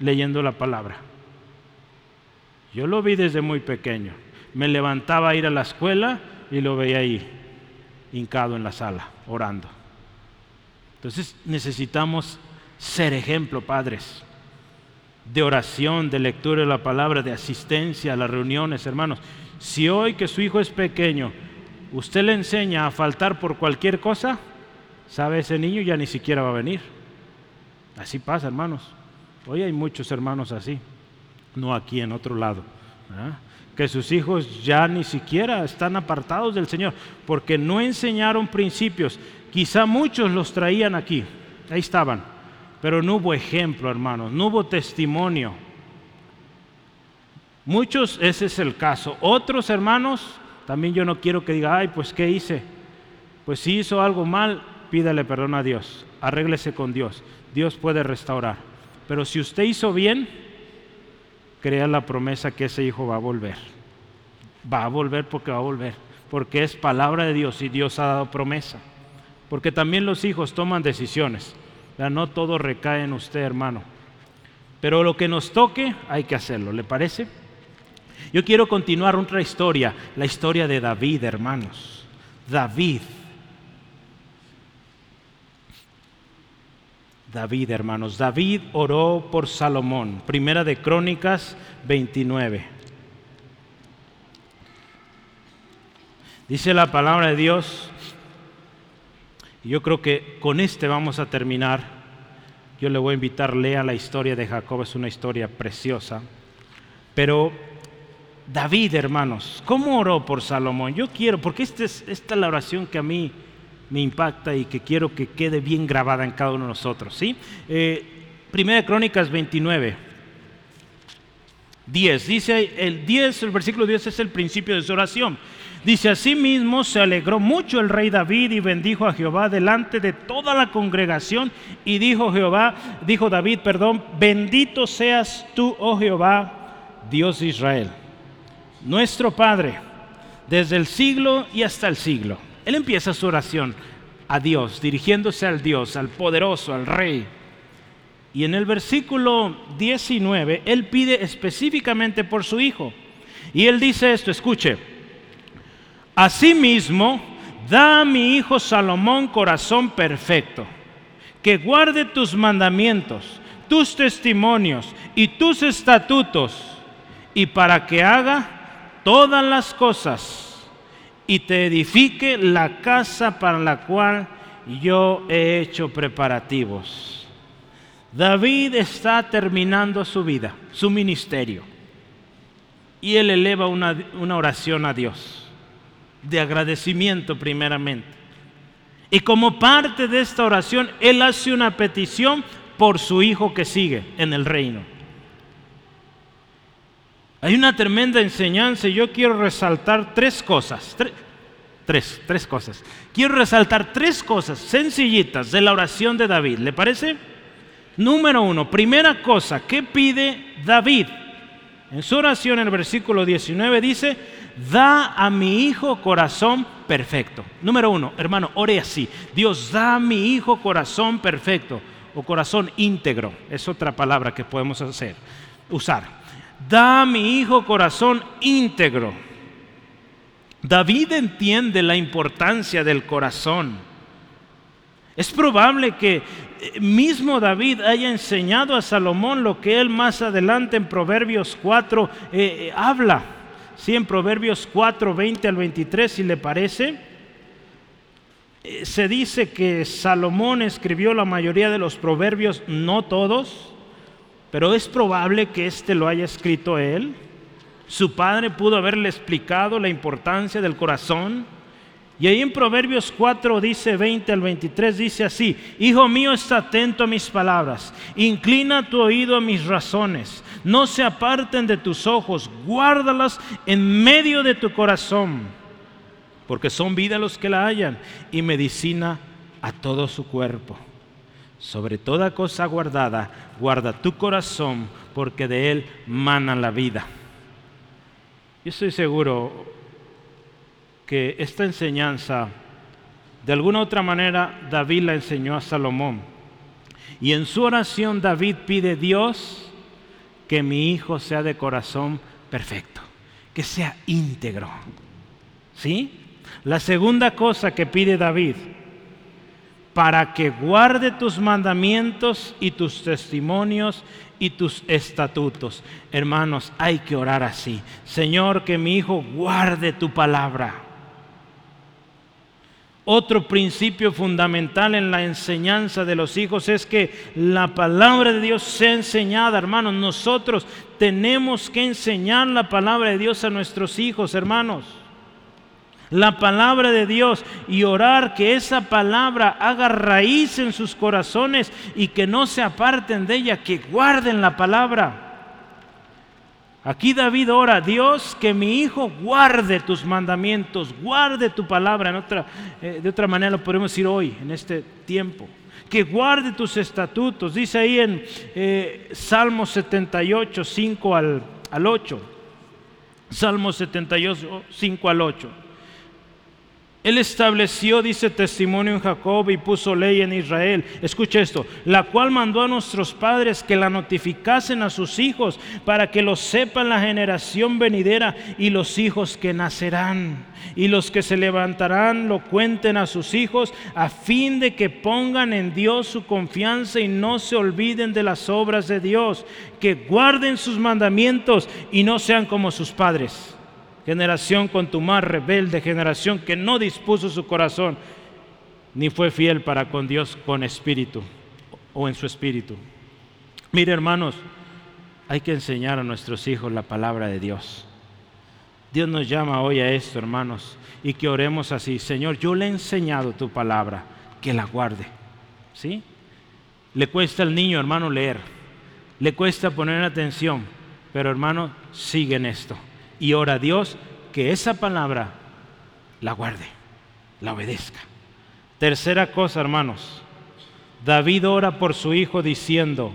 leyendo la palabra. Yo lo vi desde muy pequeño. Me levantaba a ir a la escuela y lo veía ahí, hincado en la sala, orando. Entonces necesitamos ser ejemplo, padres, de oración, de lectura de la palabra, de asistencia a las reuniones, hermanos. Si hoy que su hijo es pequeño, usted le enseña a faltar por cualquier cosa, sabe ese niño ya ni siquiera va a venir. Así pasa, hermanos. Hoy hay muchos hermanos así, no aquí en otro lado. Que sus hijos ya ni siquiera están apartados del Señor porque no enseñaron principios. Quizá muchos los traían aquí, ahí estaban, pero no hubo ejemplo, hermanos, no hubo testimonio. Muchos, ese es el caso. Otros hermanos, también yo no quiero que diga, ay, pues ¿qué hice? Pues si hizo algo mal, pídale perdón a Dios, arréglese con Dios. Dios puede restaurar. Pero si usted hizo bien, crea la promesa que ese hijo va a volver. Va a volver porque va a volver, porque es palabra de Dios y Dios ha dado promesa. Porque también los hijos toman decisiones. Ya no todo recae en usted, hermano. Pero lo que nos toque hay que hacerlo, ¿le parece? Yo quiero continuar otra historia, la historia de David, hermanos. David. David, hermanos. David oró por Salomón. Primera de Crónicas 29. Dice la palabra de Dios, y yo creo que con este vamos a terminar. Yo le voy a invitar, lea la historia de Jacob, es una historia preciosa. Pero David, hermanos, ¿cómo oró por Salomón? Yo quiero, porque esta es, esta es la oración que a mí me impacta y que quiero que quede bien grabada en cada uno de nosotros. ¿sí? Eh, primera Crónicas 29, 10. Dice el 10, el versículo 10 es el principio de su oración. Dice, asimismo se alegró mucho el rey David y bendijo a Jehová delante de toda la congregación y dijo Jehová, dijo David, perdón, bendito seas tú, oh Jehová, Dios de Israel, nuestro Padre, desde el siglo y hasta el siglo. Él empieza su oración a Dios, dirigiéndose al Dios, al poderoso, al rey. Y en el versículo 19, él pide específicamente por su hijo. Y él dice esto, escuche, asimismo, da a mi hijo Salomón corazón perfecto, que guarde tus mandamientos, tus testimonios y tus estatutos, y para que haga todas las cosas y te edifique la casa para la cual yo he hecho preparativos. David está terminando su vida, su ministerio, y él eleva una, una oración a Dios, de agradecimiento primeramente. Y como parte de esta oración, él hace una petición por su hijo que sigue en el reino. Hay una tremenda enseñanza y yo quiero resaltar tres cosas. Tres, tres, cosas. Quiero resaltar tres cosas sencillitas de la oración de David. ¿Le parece? Número uno, primera cosa, ¿qué pide David? En su oración en el versículo 19 dice, da a mi hijo corazón perfecto. Número uno, hermano, ore así. Dios da a mi hijo corazón perfecto o corazón íntegro. Es otra palabra que podemos hacer, usar da a mi hijo corazón íntegro. David entiende la importancia del corazón. Es probable que eh, mismo David haya enseñado a Salomón lo que él más adelante en Proverbios 4 eh, eh, habla. Sí, en Proverbios 4, 20 al 23, si le parece, se dice que Salomón escribió la mayoría de los proverbios, no todos, pero es probable que éste lo haya escrito él. Su padre pudo haberle explicado la importancia del corazón. Y ahí en Proverbios 4 dice 20 al 23 dice así, Hijo mío, está atento a mis palabras, inclina tu oído a mis razones, no se aparten de tus ojos, guárdalas en medio de tu corazón, porque son vida los que la hallan y medicina a todo su cuerpo. Sobre toda cosa guardada, guarda tu corazón, porque de él mana la vida. Yo estoy seguro que esta enseñanza, de alguna otra manera, David la enseñó a Salomón. Y en su oración David pide, Dios, que mi hijo sea de corazón perfecto, que sea íntegro. ¿Sí? La segunda cosa que pide David, para que guarde tus mandamientos y tus testimonios y tus estatutos. Hermanos, hay que orar así. Señor, que mi hijo guarde tu palabra. Otro principio fundamental en la enseñanza de los hijos es que la palabra de Dios sea enseñada, hermanos. Nosotros tenemos que enseñar la palabra de Dios a nuestros hijos, hermanos. La palabra de Dios y orar que esa palabra haga raíz en sus corazones y que no se aparten de ella, que guarden la palabra. Aquí David ora, Dios, que mi hijo guarde tus mandamientos, guarde tu palabra. En otra, eh, de otra manera lo podemos decir hoy, en este tiempo. Que guarde tus estatutos. Dice ahí en eh, Salmo 78, 5 al, al 8. Salmo 78, 5 al 8. Él estableció, dice, testimonio en Jacob y puso ley en Israel. Escucha esto, la cual mandó a nuestros padres que la notificasen a sus hijos para que lo sepan la generación venidera y los hijos que nacerán. Y los que se levantarán lo cuenten a sus hijos a fin de que pongan en Dios su confianza y no se olviden de las obras de Dios, que guarden sus mandamientos y no sean como sus padres generación con tu más rebelde, generación que no dispuso su corazón, ni fue fiel para con Dios con espíritu o en su espíritu. Mire hermanos, hay que enseñar a nuestros hijos la palabra de Dios. Dios nos llama hoy a esto, hermanos, y que oremos así. Señor, yo le he enseñado tu palabra, que la guarde. ¿Sí? Le cuesta al niño, hermano, leer. Le cuesta poner atención. Pero, hermano, sigue en esto y ora a Dios que esa palabra la guarde, la obedezca. Tercera cosa, hermanos, David ora por su hijo diciendo,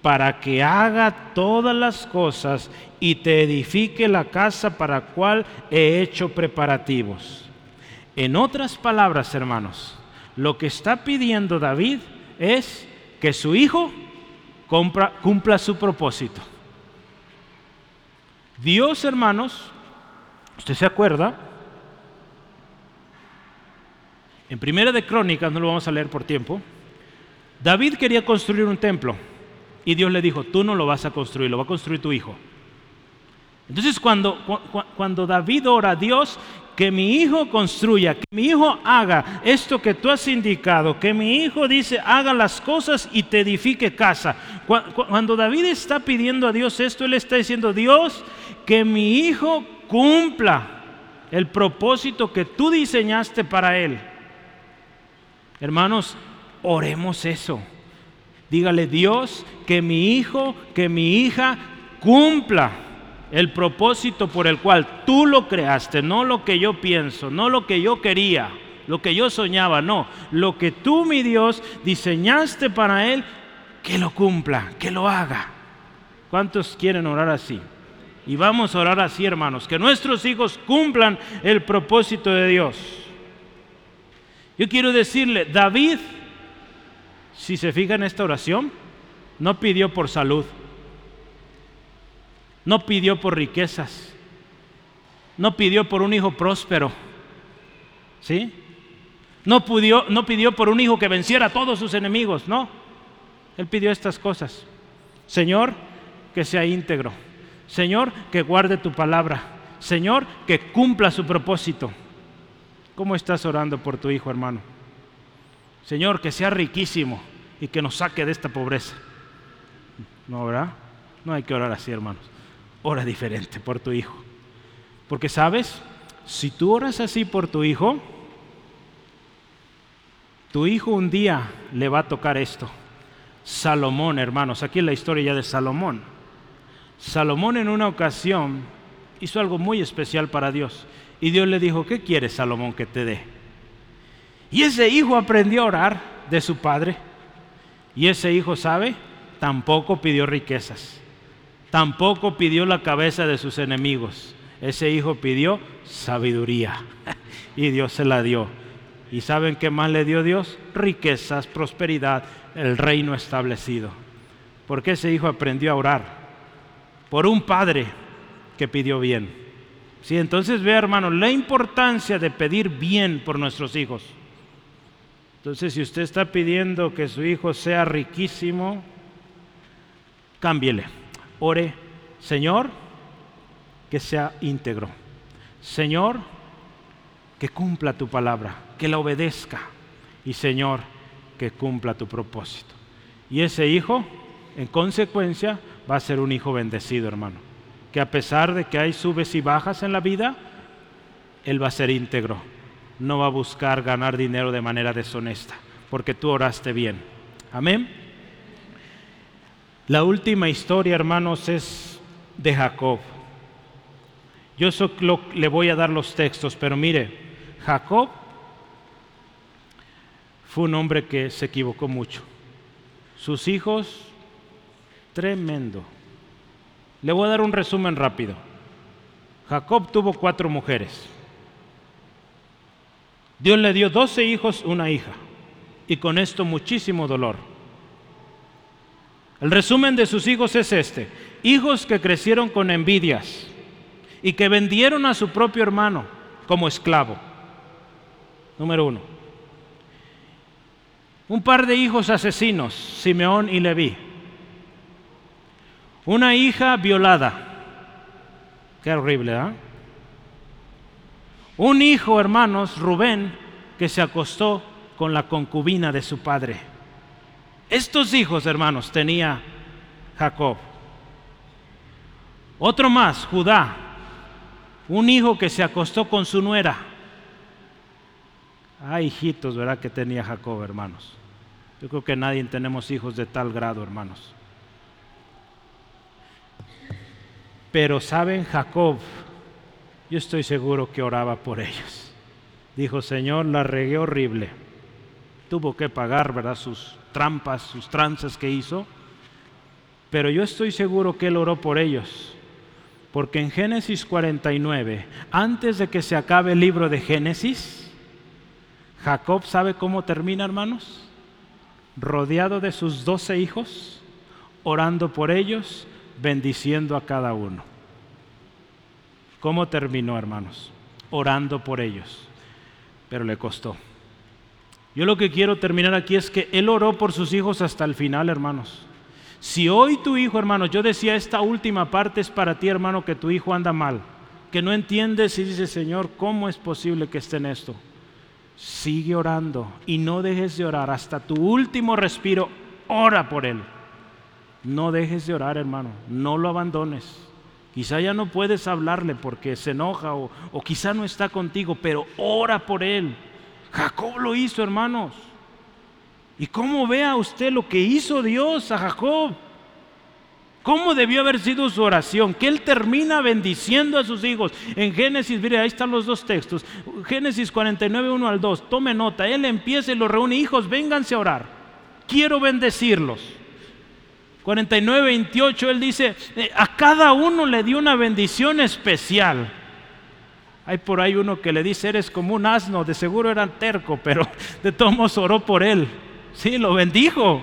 para que haga todas las cosas y te edifique la casa para cual he hecho preparativos. En otras palabras, hermanos, lo que está pidiendo David es que su hijo cumpla su propósito. Dios, hermanos, usted se acuerda, en Primera de Crónicas, no lo vamos a leer por tiempo, David quería construir un templo y Dios le dijo, tú no lo vas a construir, lo va a construir tu hijo. Entonces cuando, cuando David ora a Dios, que mi hijo construya, que mi hijo haga esto que tú has indicado, que mi hijo dice, haga las cosas y te edifique casa. Cuando David está pidiendo a Dios esto, él está diciendo, Dios, que mi hijo cumpla el propósito que tú diseñaste para él. Hermanos, oremos eso. Dígale, Dios, que mi hijo, que mi hija cumpla el propósito por el cual tú lo creaste, no lo que yo pienso, no lo que yo quería, lo que yo soñaba, no, lo que tú, mi Dios, diseñaste para él, que lo cumpla, que lo haga. ¿Cuántos quieren orar así? Y vamos a orar así, hermanos, que nuestros hijos cumplan el propósito de Dios. Yo quiero decirle, David, si se fija en esta oración, no pidió por salud, no pidió por riquezas, no pidió por un hijo próspero, ¿sí? No no pidió por un hijo que venciera a todos sus enemigos, no. Él pidió estas cosas. Señor, que sea íntegro Señor, que guarde tu palabra. Señor, que cumpla su propósito. ¿Cómo estás orando por tu hijo, hermano? Señor, que sea riquísimo y que nos saque de esta pobreza. No, ¿verdad? No hay que orar así, hermanos. Ora diferente por tu hijo. Porque sabes, si tú oras así por tu hijo, tu hijo un día le va a tocar esto. Salomón, hermanos, aquí la historia ya de Salomón. Salomón en una ocasión hizo algo muy especial para Dios. Y Dios le dijo, ¿qué quieres, Salomón, que te dé? Y ese hijo aprendió a orar de su padre. Y ese hijo, ¿sabe? Tampoco pidió riquezas. Tampoco pidió la cabeza de sus enemigos. Ese hijo pidió sabiduría. y Dios se la dio. ¿Y saben qué más le dio Dios? Riquezas, prosperidad, el reino establecido. Porque ese hijo aprendió a orar por un padre que pidió bien. Sí, entonces ve, hermano, la importancia de pedir bien por nuestros hijos. Entonces, si usted está pidiendo que su hijo sea riquísimo, cámbiele. Ore, Señor, que sea íntegro. Señor, que cumpla tu palabra, que la obedezca. Y Señor, que cumpla tu propósito. Y ese hijo, en consecuencia, va a ser un hijo bendecido, hermano. Que a pesar de que hay subes y bajas en la vida, él va a ser íntegro no va a buscar ganar dinero de manera deshonesta, porque tú oraste bien. Amén. La última historia, hermanos, es de Jacob. Yo le voy a dar los textos, pero mire, Jacob fue un hombre que se equivocó mucho. Sus hijos, tremendo. Le voy a dar un resumen rápido. Jacob tuvo cuatro mujeres. Dios le dio doce hijos, una hija, y con esto muchísimo dolor. El resumen de sus hijos es este, hijos que crecieron con envidias y que vendieron a su propio hermano como esclavo. Número uno. Un par de hijos asesinos, Simeón y Leví. Una hija violada. Qué horrible, ¿ah? Un hijo, hermanos, Rubén, que se acostó con la concubina de su padre. Estos hijos, hermanos, tenía Jacob. Otro más, Judá, un hijo que se acostó con su nuera. Ay, hijitos, ¿verdad? Que tenía Jacob, hermanos. Yo creo que nadie tenemos hijos de tal grado, hermanos. Pero saben, Jacob yo estoy seguro que oraba por ellos. Dijo, Señor, la regué horrible. Tuvo que pagar, ¿verdad? Sus trampas, sus tranzas que hizo. Pero yo estoy seguro que Él oró por ellos. Porque en Génesis 49, antes de que se acabe el libro de Génesis, Jacob sabe cómo termina, hermanos. Rodeado de sus doce hijos, orando por ellos, bendiciendo a cada uno. ¿Cómo terminó, hermanos? Orando por ellos. Pero le costó. Yo lo que quiero terminar aquí es que Él oró por sus hijos hasta el final, hermanos. Si hoy tu hijo, hermanos, yo decía, esta última parte es para ti, hermano, que tu hijo anda mal, que no entiendes y dice, Señor, ¿cómo es posible que esté en esto? Sigue orando y no dejes de orar hasta tu último respiro. Ora por él. No dejes de orar, hermano. No lo abandones. Quizá ya no puedes hablarle porque se enoja o, quizá no está contigo, pero ora por él. Jacob lo hizo, hermanos. ¿Y cómo vea usted lo que hizo Dios a Jacob? ¿Cómo debió haber sido su oración? Que él termina bendiciendo a sus hijos. En Génesis, mire, ahí están los dos textos. Génesis 49, 1 al 2. Tome nota. Él empieza y los reúne. Hijos, vénganse a orar. Quiero bendecirlos. 49, 28, él dice, eh, a cada uno le dio una bendición especial. Hay por ahí uno que le dice, eres como un asno, de seguro era terco, pero de todos oró por él. Sí, lo bendijo.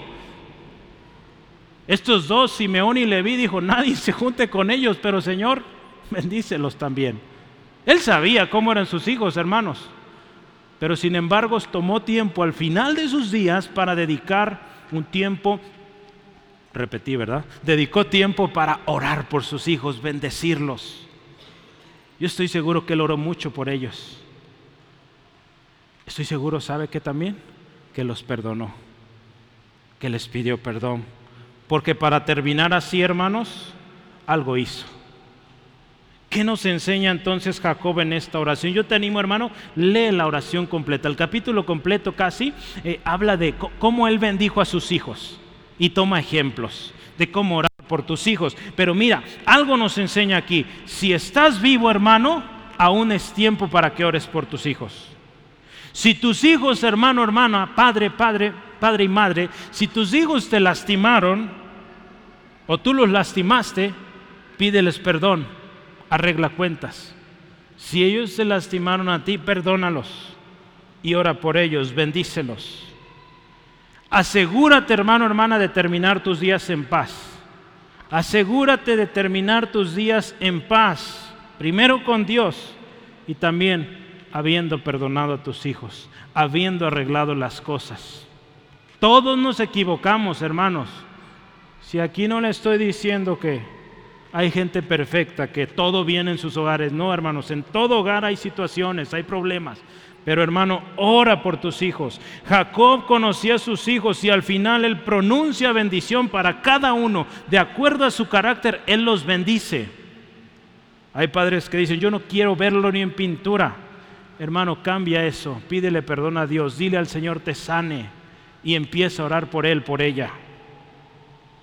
Estos dos, Simeón y Leví, dijo, nadie se junte con ellos, pero Señor, bendícelos también. Él sabía cómo eran sus hijos, hermanos. Pero sin embargo tomó tiempo al final de sus días para dedicar un tiempo repetí, ¿verdad? Dedicó tiempo para orar por sus hijos, bendecirlos. Yo estoy seguro que él oró mucho por ellos. Estoy seguro, ¿sabe que también? Que los perdonó, que les pidió perdón. Porque para terminar así, hermanos, algo hizo. ¿Qué nos enseña entonces Jacob en esta oración? Yo te animo, hermano, lee la oración completa. El capítulo completo casi eh, habla de cómo él bendijo a sus hijos y toma ejemplos de cómo orar por tus hijos. Pero mira, algo nos enseña aquí. Si estás vivo, hermano, aún es tiempo para que ores por tus hijos. Si tus hijos, hermano, hermana, padre, padre, padre y madre, si tus hijos te lastimaron o tú los lastimaste, pídeles perdón arregla cuentas. Si ellos se lastimaron a ti, perdónalos y ora por ellos, bendícelos. Asegúrate, hermano, hermana, de terminar tus días en paz. Asegúrate de terminar tus días en paz, primero con Dios y también habiendo perdonado a tus hijos, habiendo arreglado las cosas. Todos nos equivocamos, hermanos. Si aquí no le estoy diciendo que hay gente perfecta, que todo viene en sus hogares. No, hermanos, en todo hogar hay situaciones, hay problemas. Pero hermano, ora por tus hijos. Jacob conocía a sus hijos y al final él pronuncia bendición para cada uno. De acuerdo a su carácter, él los bendice. Hay padres que dicen, yo no quiero verlo ni en pintura. Hermano, cambia eso. Pídele perdón a Dios. Dile al Señor te sane y empieza a orar por él, por ella.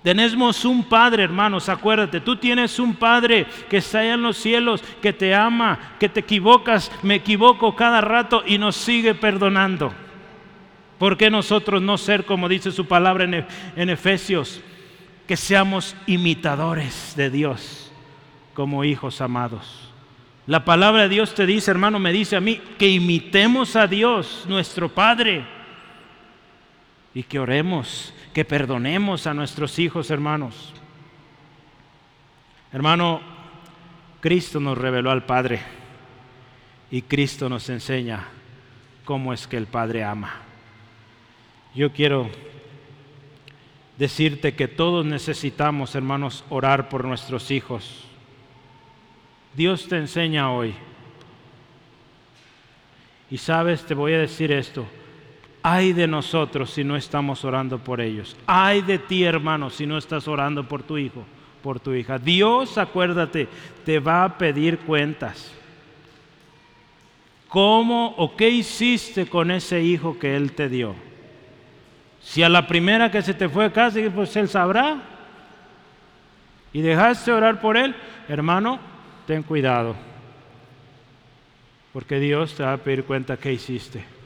Tenemos un Padre, hermanos, acuérdate, tú tienes un Padre que está allá en los cielos, que te ama, que te equivocas, me equivoco cada rato y nos sigue perdonando. ¿Por qué nosotros no ser, como dice su palabra en, en Efesios, que seamos imitadores de Dios como hijos amados? La palabra de Dios te dice, hermano, me dice a mí, que imitemos a Dios, nuestro Padre, y que oremos que perdonemos a nuestros hijos, hermanos. Hermano, Cristo nos reveló al Padre y Cristo nos enseña cómo es que el Padre ama. Yo quiero decirte que todos necesitamos, hermanos, orar por nuestros hijos. Dios te enseña hoy. Y sabes, te voy a decir esto, Ay de nosotros si no estamos orando por ellos. Ay de ti, hermano, si no estás orando por tu hijo, por tu hija. Dios, acuérdate, te va a pedir cuentas. ¿Cómo o qué hiciste con ese hijo que Él te dio? Si a la primera que se te fue a casa, pues Él sabrá. Y dejaste orar por Él, hermano, ten cuidado. Porque Dios te va a pedir cuenta qué hiciste.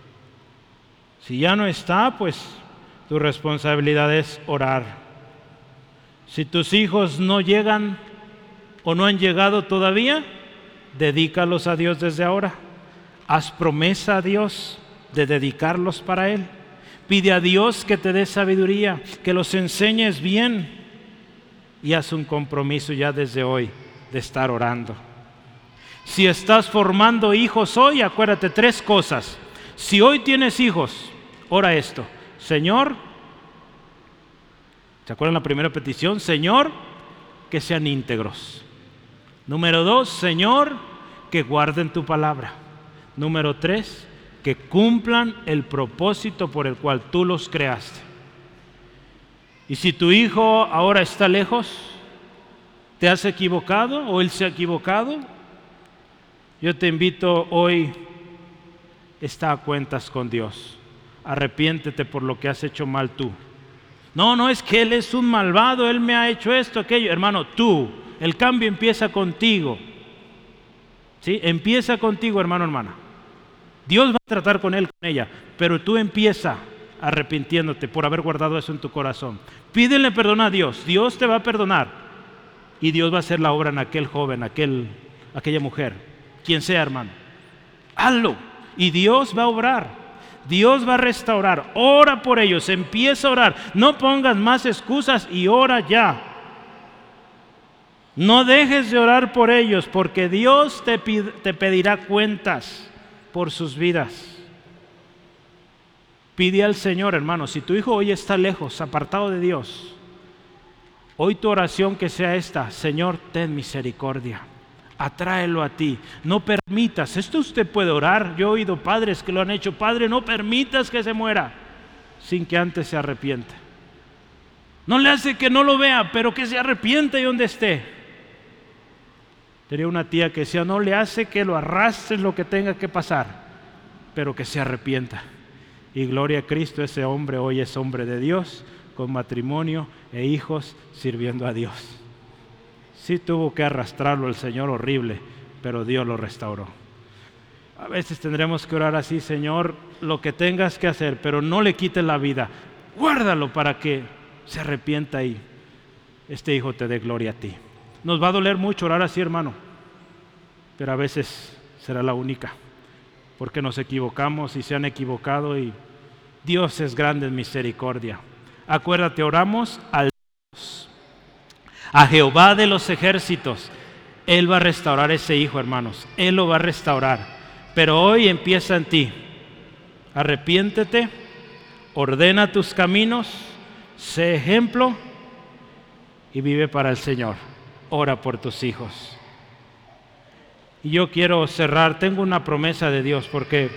Si ya no está, pues tu responsabilidad es orar. Si tus hijos no llegan o no han llegado todavía, dedícalos a Dios desde ahora. Haz promesa a Dios de dedicarlos para Él. Pide a Dios que te dé sabiduría, que los enseñes bien y haz un compromiso ya desde hoy de estar orando. Si estás formando hijos hoy, acuérdate tres cosas. Si hoy tienes hijos, ora esto. Señor, ¿se acuerdan la primera petición? Señor, que sean íntegros. Número dos, Señor, que guarden tu palabra. Número tres, que cumplan el propósito por el cual tú los creaste. Y si tu hijo ahora está lejos, te has equivocado o él se ha equivocado, yo te invito hoy, está a cuentas con Dios arrepiéntete por lo que has hecho mal tú. No, no es que Él es un malvado, Él me ha hecho esto, aquello. Hermano, tú, el cambio empieza contigo. ¿Sí? Empieza contigo, hermano, hermana. Dios va a tratar con él, con ella, pero tú empieza arrepintiéndote por haber guardado eso en tu corazón. Pídele perdón a Dios, Dios te va a perdonar y Dios va a hacer la obra en aquel joven, aquel, aquella mujer, quien sea, hermano. Hazlo y Dios va a obrar. Dios va a restaurar. Ora por ellos, empieza a orar. No pongas más excusas y ora ya. No dejes de orar por ellos porque Dios te, te pedirá cuentas por sus vidas. Pide al Señor, hermano, si tu hijo hoy está lejos, apartado de Dios, hoy tu oración que sea esta, Señor, ten misericordia atráelo a ti. No permitas, esto usted puede orar. Yo he oído padres que lo han hecho. Padre, no permitas que se muera sin que antes se arrepienta. No le hace que no lo vea, pero que se arrepienta y donde esté. Tenía una tía que decía, no le hace que lo arrastres lo que tenga que pasar, pero que se arrepienta. Y gloria a Cristo, ese hombre hoy es hombre de Dios, con matrimonio e hijos sirviendo a Dios. Sí tuvo que arrastrarlo el Señor horrible, pero Dios lo restauró. A veces tendremos que orar así, Señor, lo que tengas que hacer, pero no le quites la vida. Guárdalo para que se arrepienta y este hijo te dé gloria a ti. Nos va a doler mucho orar así, hermano, pero a veces será la única, porque nos equivocamos y se han equivocado y Dios es grande en misericordia. Acuérdate, oramos al a Jehová de los ejércitos. Él va a restaurar ese hijo, hermanos. Él lo va a restaurar. Pero hoy empieza en ti. Arrepiéntete, ordena tus caminos, sé ejemplo y vive para el Señor. Ora por tus hijos. Y yo quiero cerrar, tengo una promesa de Dios porque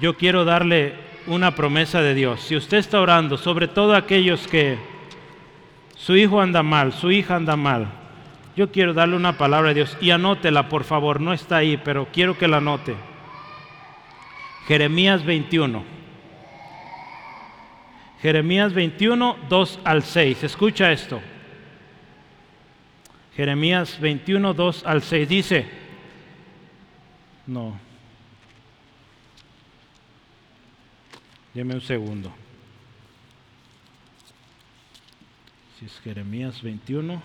yo quiero darle una promesa de Dios. Si usted está orando, sobre todo aquellos que su hijo anda mal, su hija anda mal, yo quiero darle una palabra de Dios y anótela, por favor, no está ahí, pero quiero que la anote. Jeremías 21. Jeremías 21, 2 al 6. Escucha esto. Jeremías 21, 2 al 6 dice, no, Deme un segundo. Si es Jeremías 21.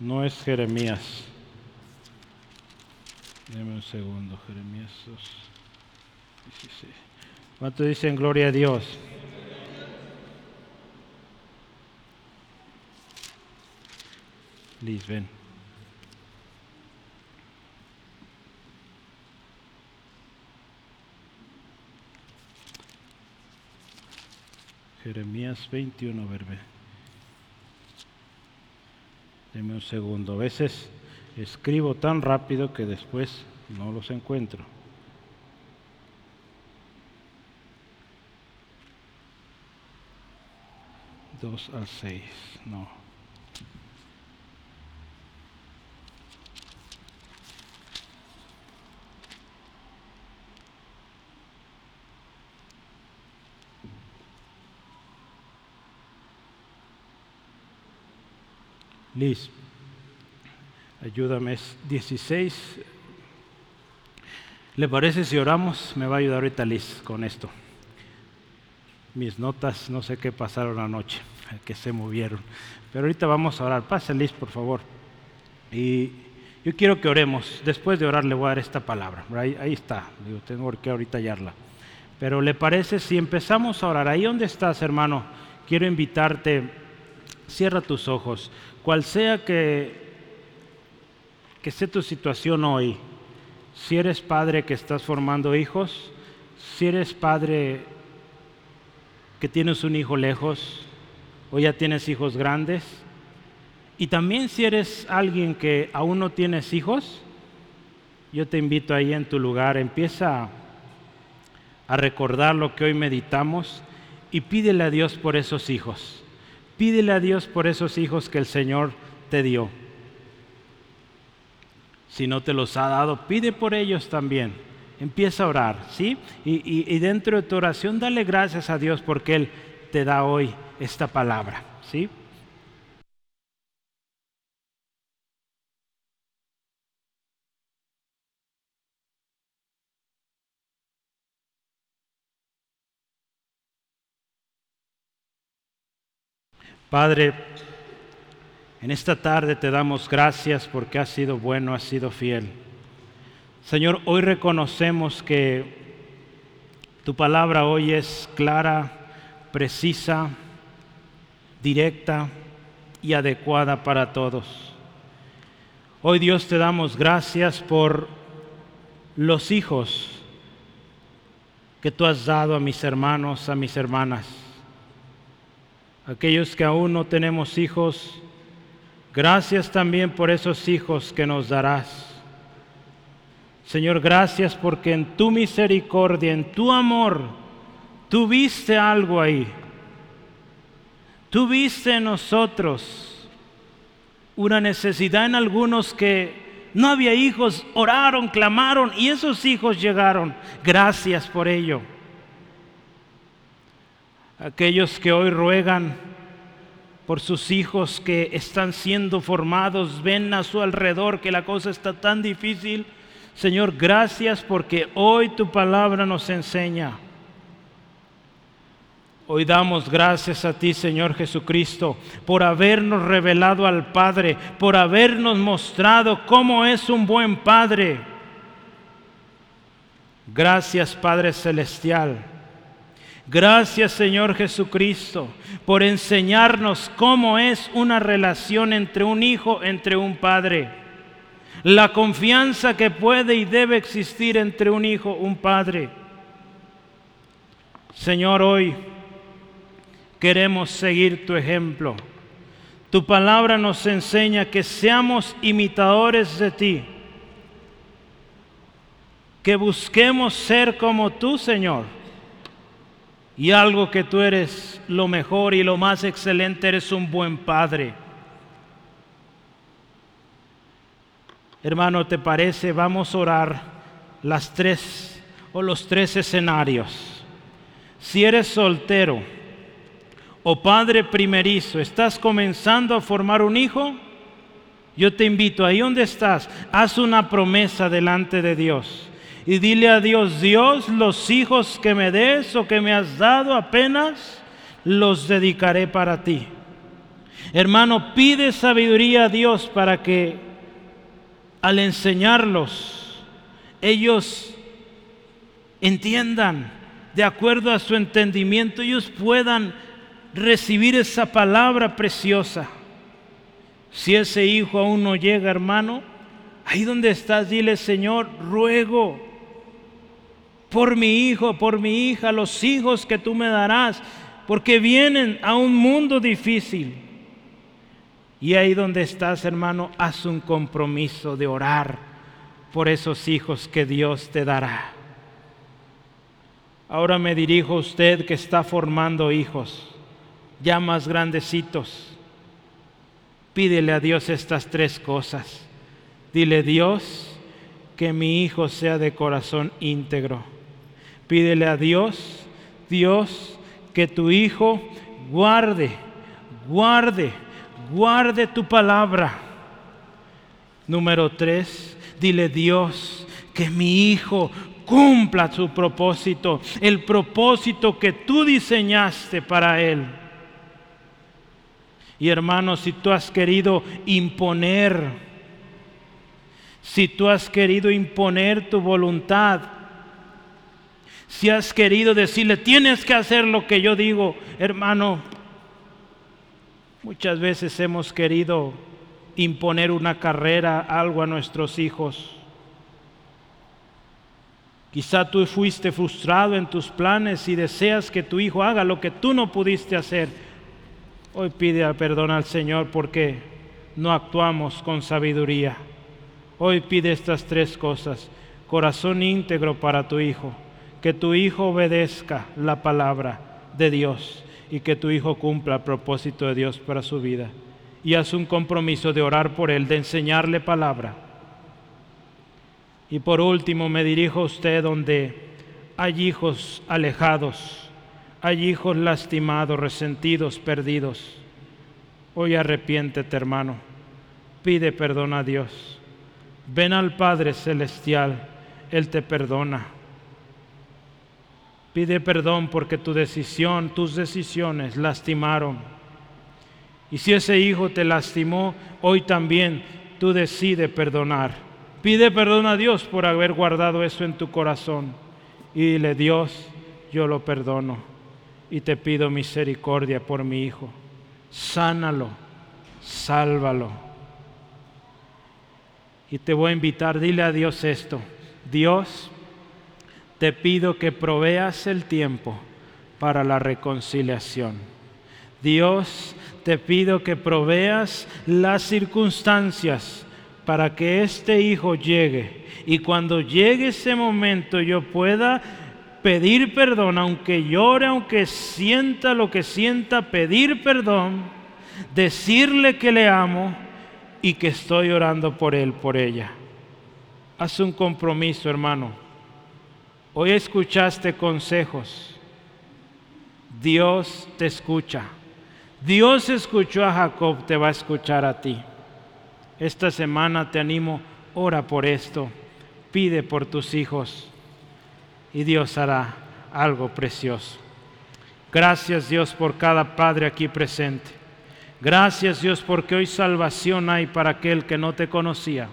No es Jeremías. Deme un segundo, Jeremías 2. ¿Cuánto dicen gloria a Dios? Liz. Jeremías 21, verbe. Deme un segundo. A veces escribo tan rápido que después no los encuentro. Dos al seis, no. Liz, ayúdame, es 16. ¿Le parece si oramos? Me va a ayudar ahorita Liz con esto. Mis notas, no sé qué pasaron anoche, que se movieron. Pero ahorita vamos a orar. Pase Liz, por favor. Y yo quiero que oremos. Después de orar le voy a dar esta palabra. Ahí, está. Tengo que ahorita hallarla. Pero ¿le parece si empezamos a orar? Ahí donde estás, hermano, quiero invitarte. Cierra tus ojos cual sea que, que sea tu situación hoy, si eres padre que estás formando hijos, si eres padre que tienes un hijo lejos o ya tienes hijos grandes, y también si eres alguien que aún no tienes hijos, yo te invito ahí en tu lugar, empieza a recordar lo que hoy meditamos y pídele a Dios por esos hijos. Pídele a Dios por esos hijos que el Señor te dio. Si no te los ha dado, pide por ellos también. Empieza a orar, ¿sí? Y, y dentro de tu oración, dale gracias a Dios porque Él te da hoy esta palabra, ¿sí? Padre, en esta tarde te damos gracias porque has sido bueno, has sido fiel. Señor, hoy reconocemos que tu palabra hoy es clara, precisa, directa y adecuada para todos. Hoy Dios te damos gracias por los hijos que tú has dado a mis hermanos, a mis hermanas aquellos que aún no tenemos hijos, gracias también por esos hijos que nos darás. Señor, gracias porque en tu misericordia, en tu amor, tú viste algo ahí. Tú viste en nosotros una necesidad en algunos que no había hijos, oraron, clamaron y esos hijos llegaron. Gracias por ello. Aquellos que hoy ruegan por sus hijos que están siendo formados, ven a su alrededor que la cosa está tan difícil. Señor, gracias porque hoy tu palabra nos enseña. Hoy damos gracias a ti, Señor Jesucristo, por habernos revelado al Padre, por habernos mostrado cómo es un buen Padre. Gracias, Padre Celestial Gracias Señor Jesucristo por enseñarnos cómo es una relación entre un hijo, entre un padre. La confianza que puede y debe existir entre un hijo, un padre. Señor, hoy queremos seguir tu ejemplo. Tu palabra nos enseña que seamos imitadores de ti. Que busquemos ser como tú, Señor y algo que tú eres lo mejor y lo más excelente, eres un buen padre. Hermano, ¿te parece? Vamos a orar las tres o los tres escenarios. Si eres soltero o padre primerizo, estás comenzando a formar un hijo, yo te invito, ahí donde estás, haz una promesa delante de Dios y dile a Dios, Dios, los hijos que me des o que me has dado apenas, los dedicaré para ti. Hermano, pide sabiduría a Dios para que al enseñarlos, ellos entiendan de acuerdo a su entendimiento, ellos puedan recibir esa palabra preciosa. Si ese hijo aún no llega, hermano, ahí donde estás, dile, Señor, ruego por mi hijo, por mi hija, los hijos que tú me darás, porque vienen a un mundo difícil. Y ahí donde estás, hermano, haz un compromiso de orar por esos hijos que Dios te dará. Ahora me dirijo a usted que está formando hijos, ya más grandecitos. Pídele a Dios estas tres cosas. Dile, Dios, que mi hijo sea de corazón íntegro Pídele a Dios, Dios, que tu Hijo guarde, guarde, guarde tu palabra. Número tres, dile Dios, que mi Hijo cumpla su propósito, el propósito que tú diseñaste para Él. Y hermanos, si tú has querido imponer, si tú has querido imponer tu voluntad, si has querido decirle, tienes que hacer lo que yo digo, hermano, muchas veces hemos querido imponer una carrera, algo a nuestros hijos. Quizá tú fuiste frustrado en tus planes y deseas que tu hijo haga lo que tú no pudiste hacer. Hoy pide perdón al Señor porque no actuamos con sabiduría. Hoy pide estas tres cosas. Corazón íntegro para tu hijo que tu hijo obedezca la palabra de Dios y que tu hijo cumpla el propósito de Dios para su vida. Y haz un compromiso de orar por él, de enseñarle palabra. Y por último me dirijo a usted donde hay hijos alejados, hay hijos lastimados, resentidos, perdidos. Hoy arrepiéntete, hermano. Pide perdón a Dios. Ven al Padre Celestial, Él te perdona. Pide perdón porque tu decisión, tus decisiones lastimaron. Y si ese hijo te lastimó, hoy también tú decides perdonar. Pide perdón a Dios por haber guardado eso en tu corazón. Y dile, Dios, yo lo perdono. Y te pido misericordia por mi hijo. Sánalo, sálvalo. Y te voy a invitar, dile a Dios esto. Dios, te pido que proveas el tiempo para la reconciliación. Dios, te pido que proveas las circunstancias para que este hijo llegue y cuando llegue ese momento yo pueda pedir perdón, aunque llore, aunque sienta lo que sienta, pedir perdón, decirle que le amo y que estoy orando por él, por ella. Haz un compromiso, hermano. Hoy escuchaste consejos. Dios te escucha. Dios escuchó a Jacob, te va a escuchar a ti. Esta semana te animo, ora por esto, pide por tus hijos y Dios hará algo precioso. Gracias Dios por cada padre aquí presente. Gracias Dios porque hoy salvación hay para aquel que no te conocía.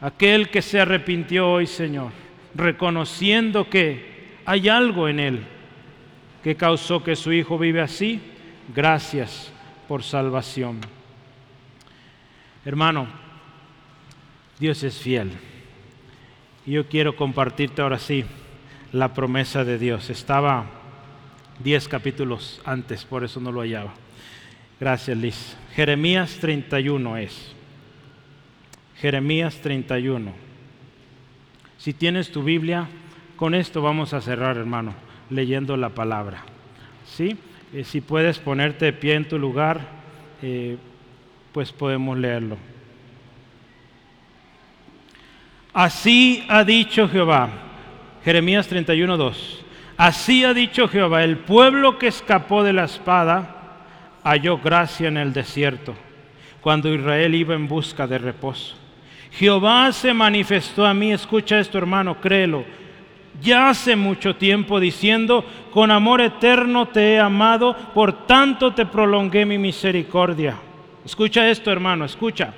Aquel que se arrepintió hoy, Señor, reconociendo que hay algo en él que causó que su hijo vive así. Gracias por salvación. Hermano, Dios es fiel. Y yo quiero compartirte ahora sí la promesa de Dios. Estaba diez capítulos antes, por eso no lo hallaba. Gracias, Liz. Jeremías 31 es. Jeremías 31. Si tienes tu Biblia, con esto vamos a cerrar, hermano, leyendo la palabra. ¿Sí? Eh, si puedes ponerte de pie en tu lugar, eh, pues podemos leerlo. Así ha dicho Jehová, Jeremías 31, 2. Así ha dicho Jehová, el pueblo que escapó de la espada halló gracia en el desierto, cuando Israel iba en busca de reposo. Jehová se manifestó a mí, escucha esto hermano, créelo, ya hace mucho tiempo diciendo, con amor eterno te he amado, por tanto te prolongué mi misericordia. Escucha esto hermano, escucha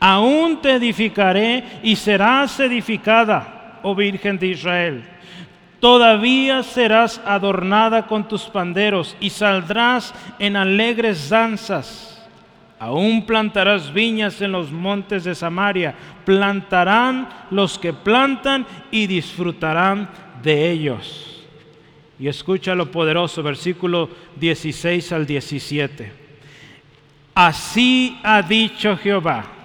aún te edificaré y serás edificada, oh Virgen de Israel. Todavía serás adornada con tus panderos y saldrás en alegres danzas. Aún plantarás viñas en los montes de Samaria. Plantarán los que plantan y disfrutarán de ellos. Y escucha lo poderoso, versículo 16 al 17. Así ha dicho Jehová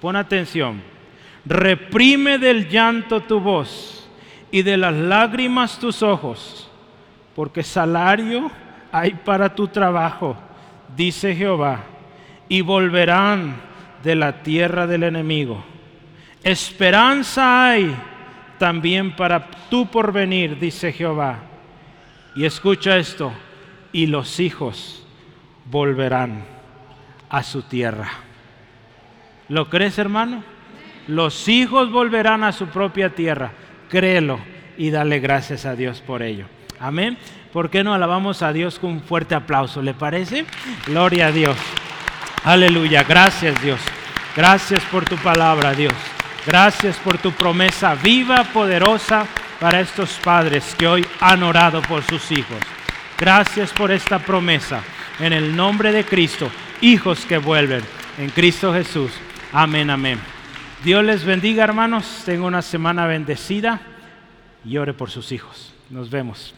Pon atención. Reprime del llanto tu voz y de las lágrimas tus ojos, porque salario hay para tu trabajo, dice Jehová, y volverán de la tierra del enemigo. Esperanza hay también para tu porvenir, dice Jehová. Y escucha esto, y los hijos volverán a su tierra. ¿Lo crees, hermano? Los hijos volverán a su propia tierra. Créelo y dale gracias a Dios por ello. Amén. ¿Por qué no alabamos a Dios con un fuerte aplauso? ¿Le parece? Gloria a Dios. Aleluya. Gracias, Dios. Gracias por tu palabra, Dios. Gracias por tu promesa viva, poderosa para estos padres que hoy han orado por sus hijos. Gracias por esta promesa. En el nombre de Cristo, hijos que vuelven. En Cristo Jesús. Amén, amén. Dios les bendiga, hermanos. Tengo una semana bendecida y ore por sus hijos. Nos vemos.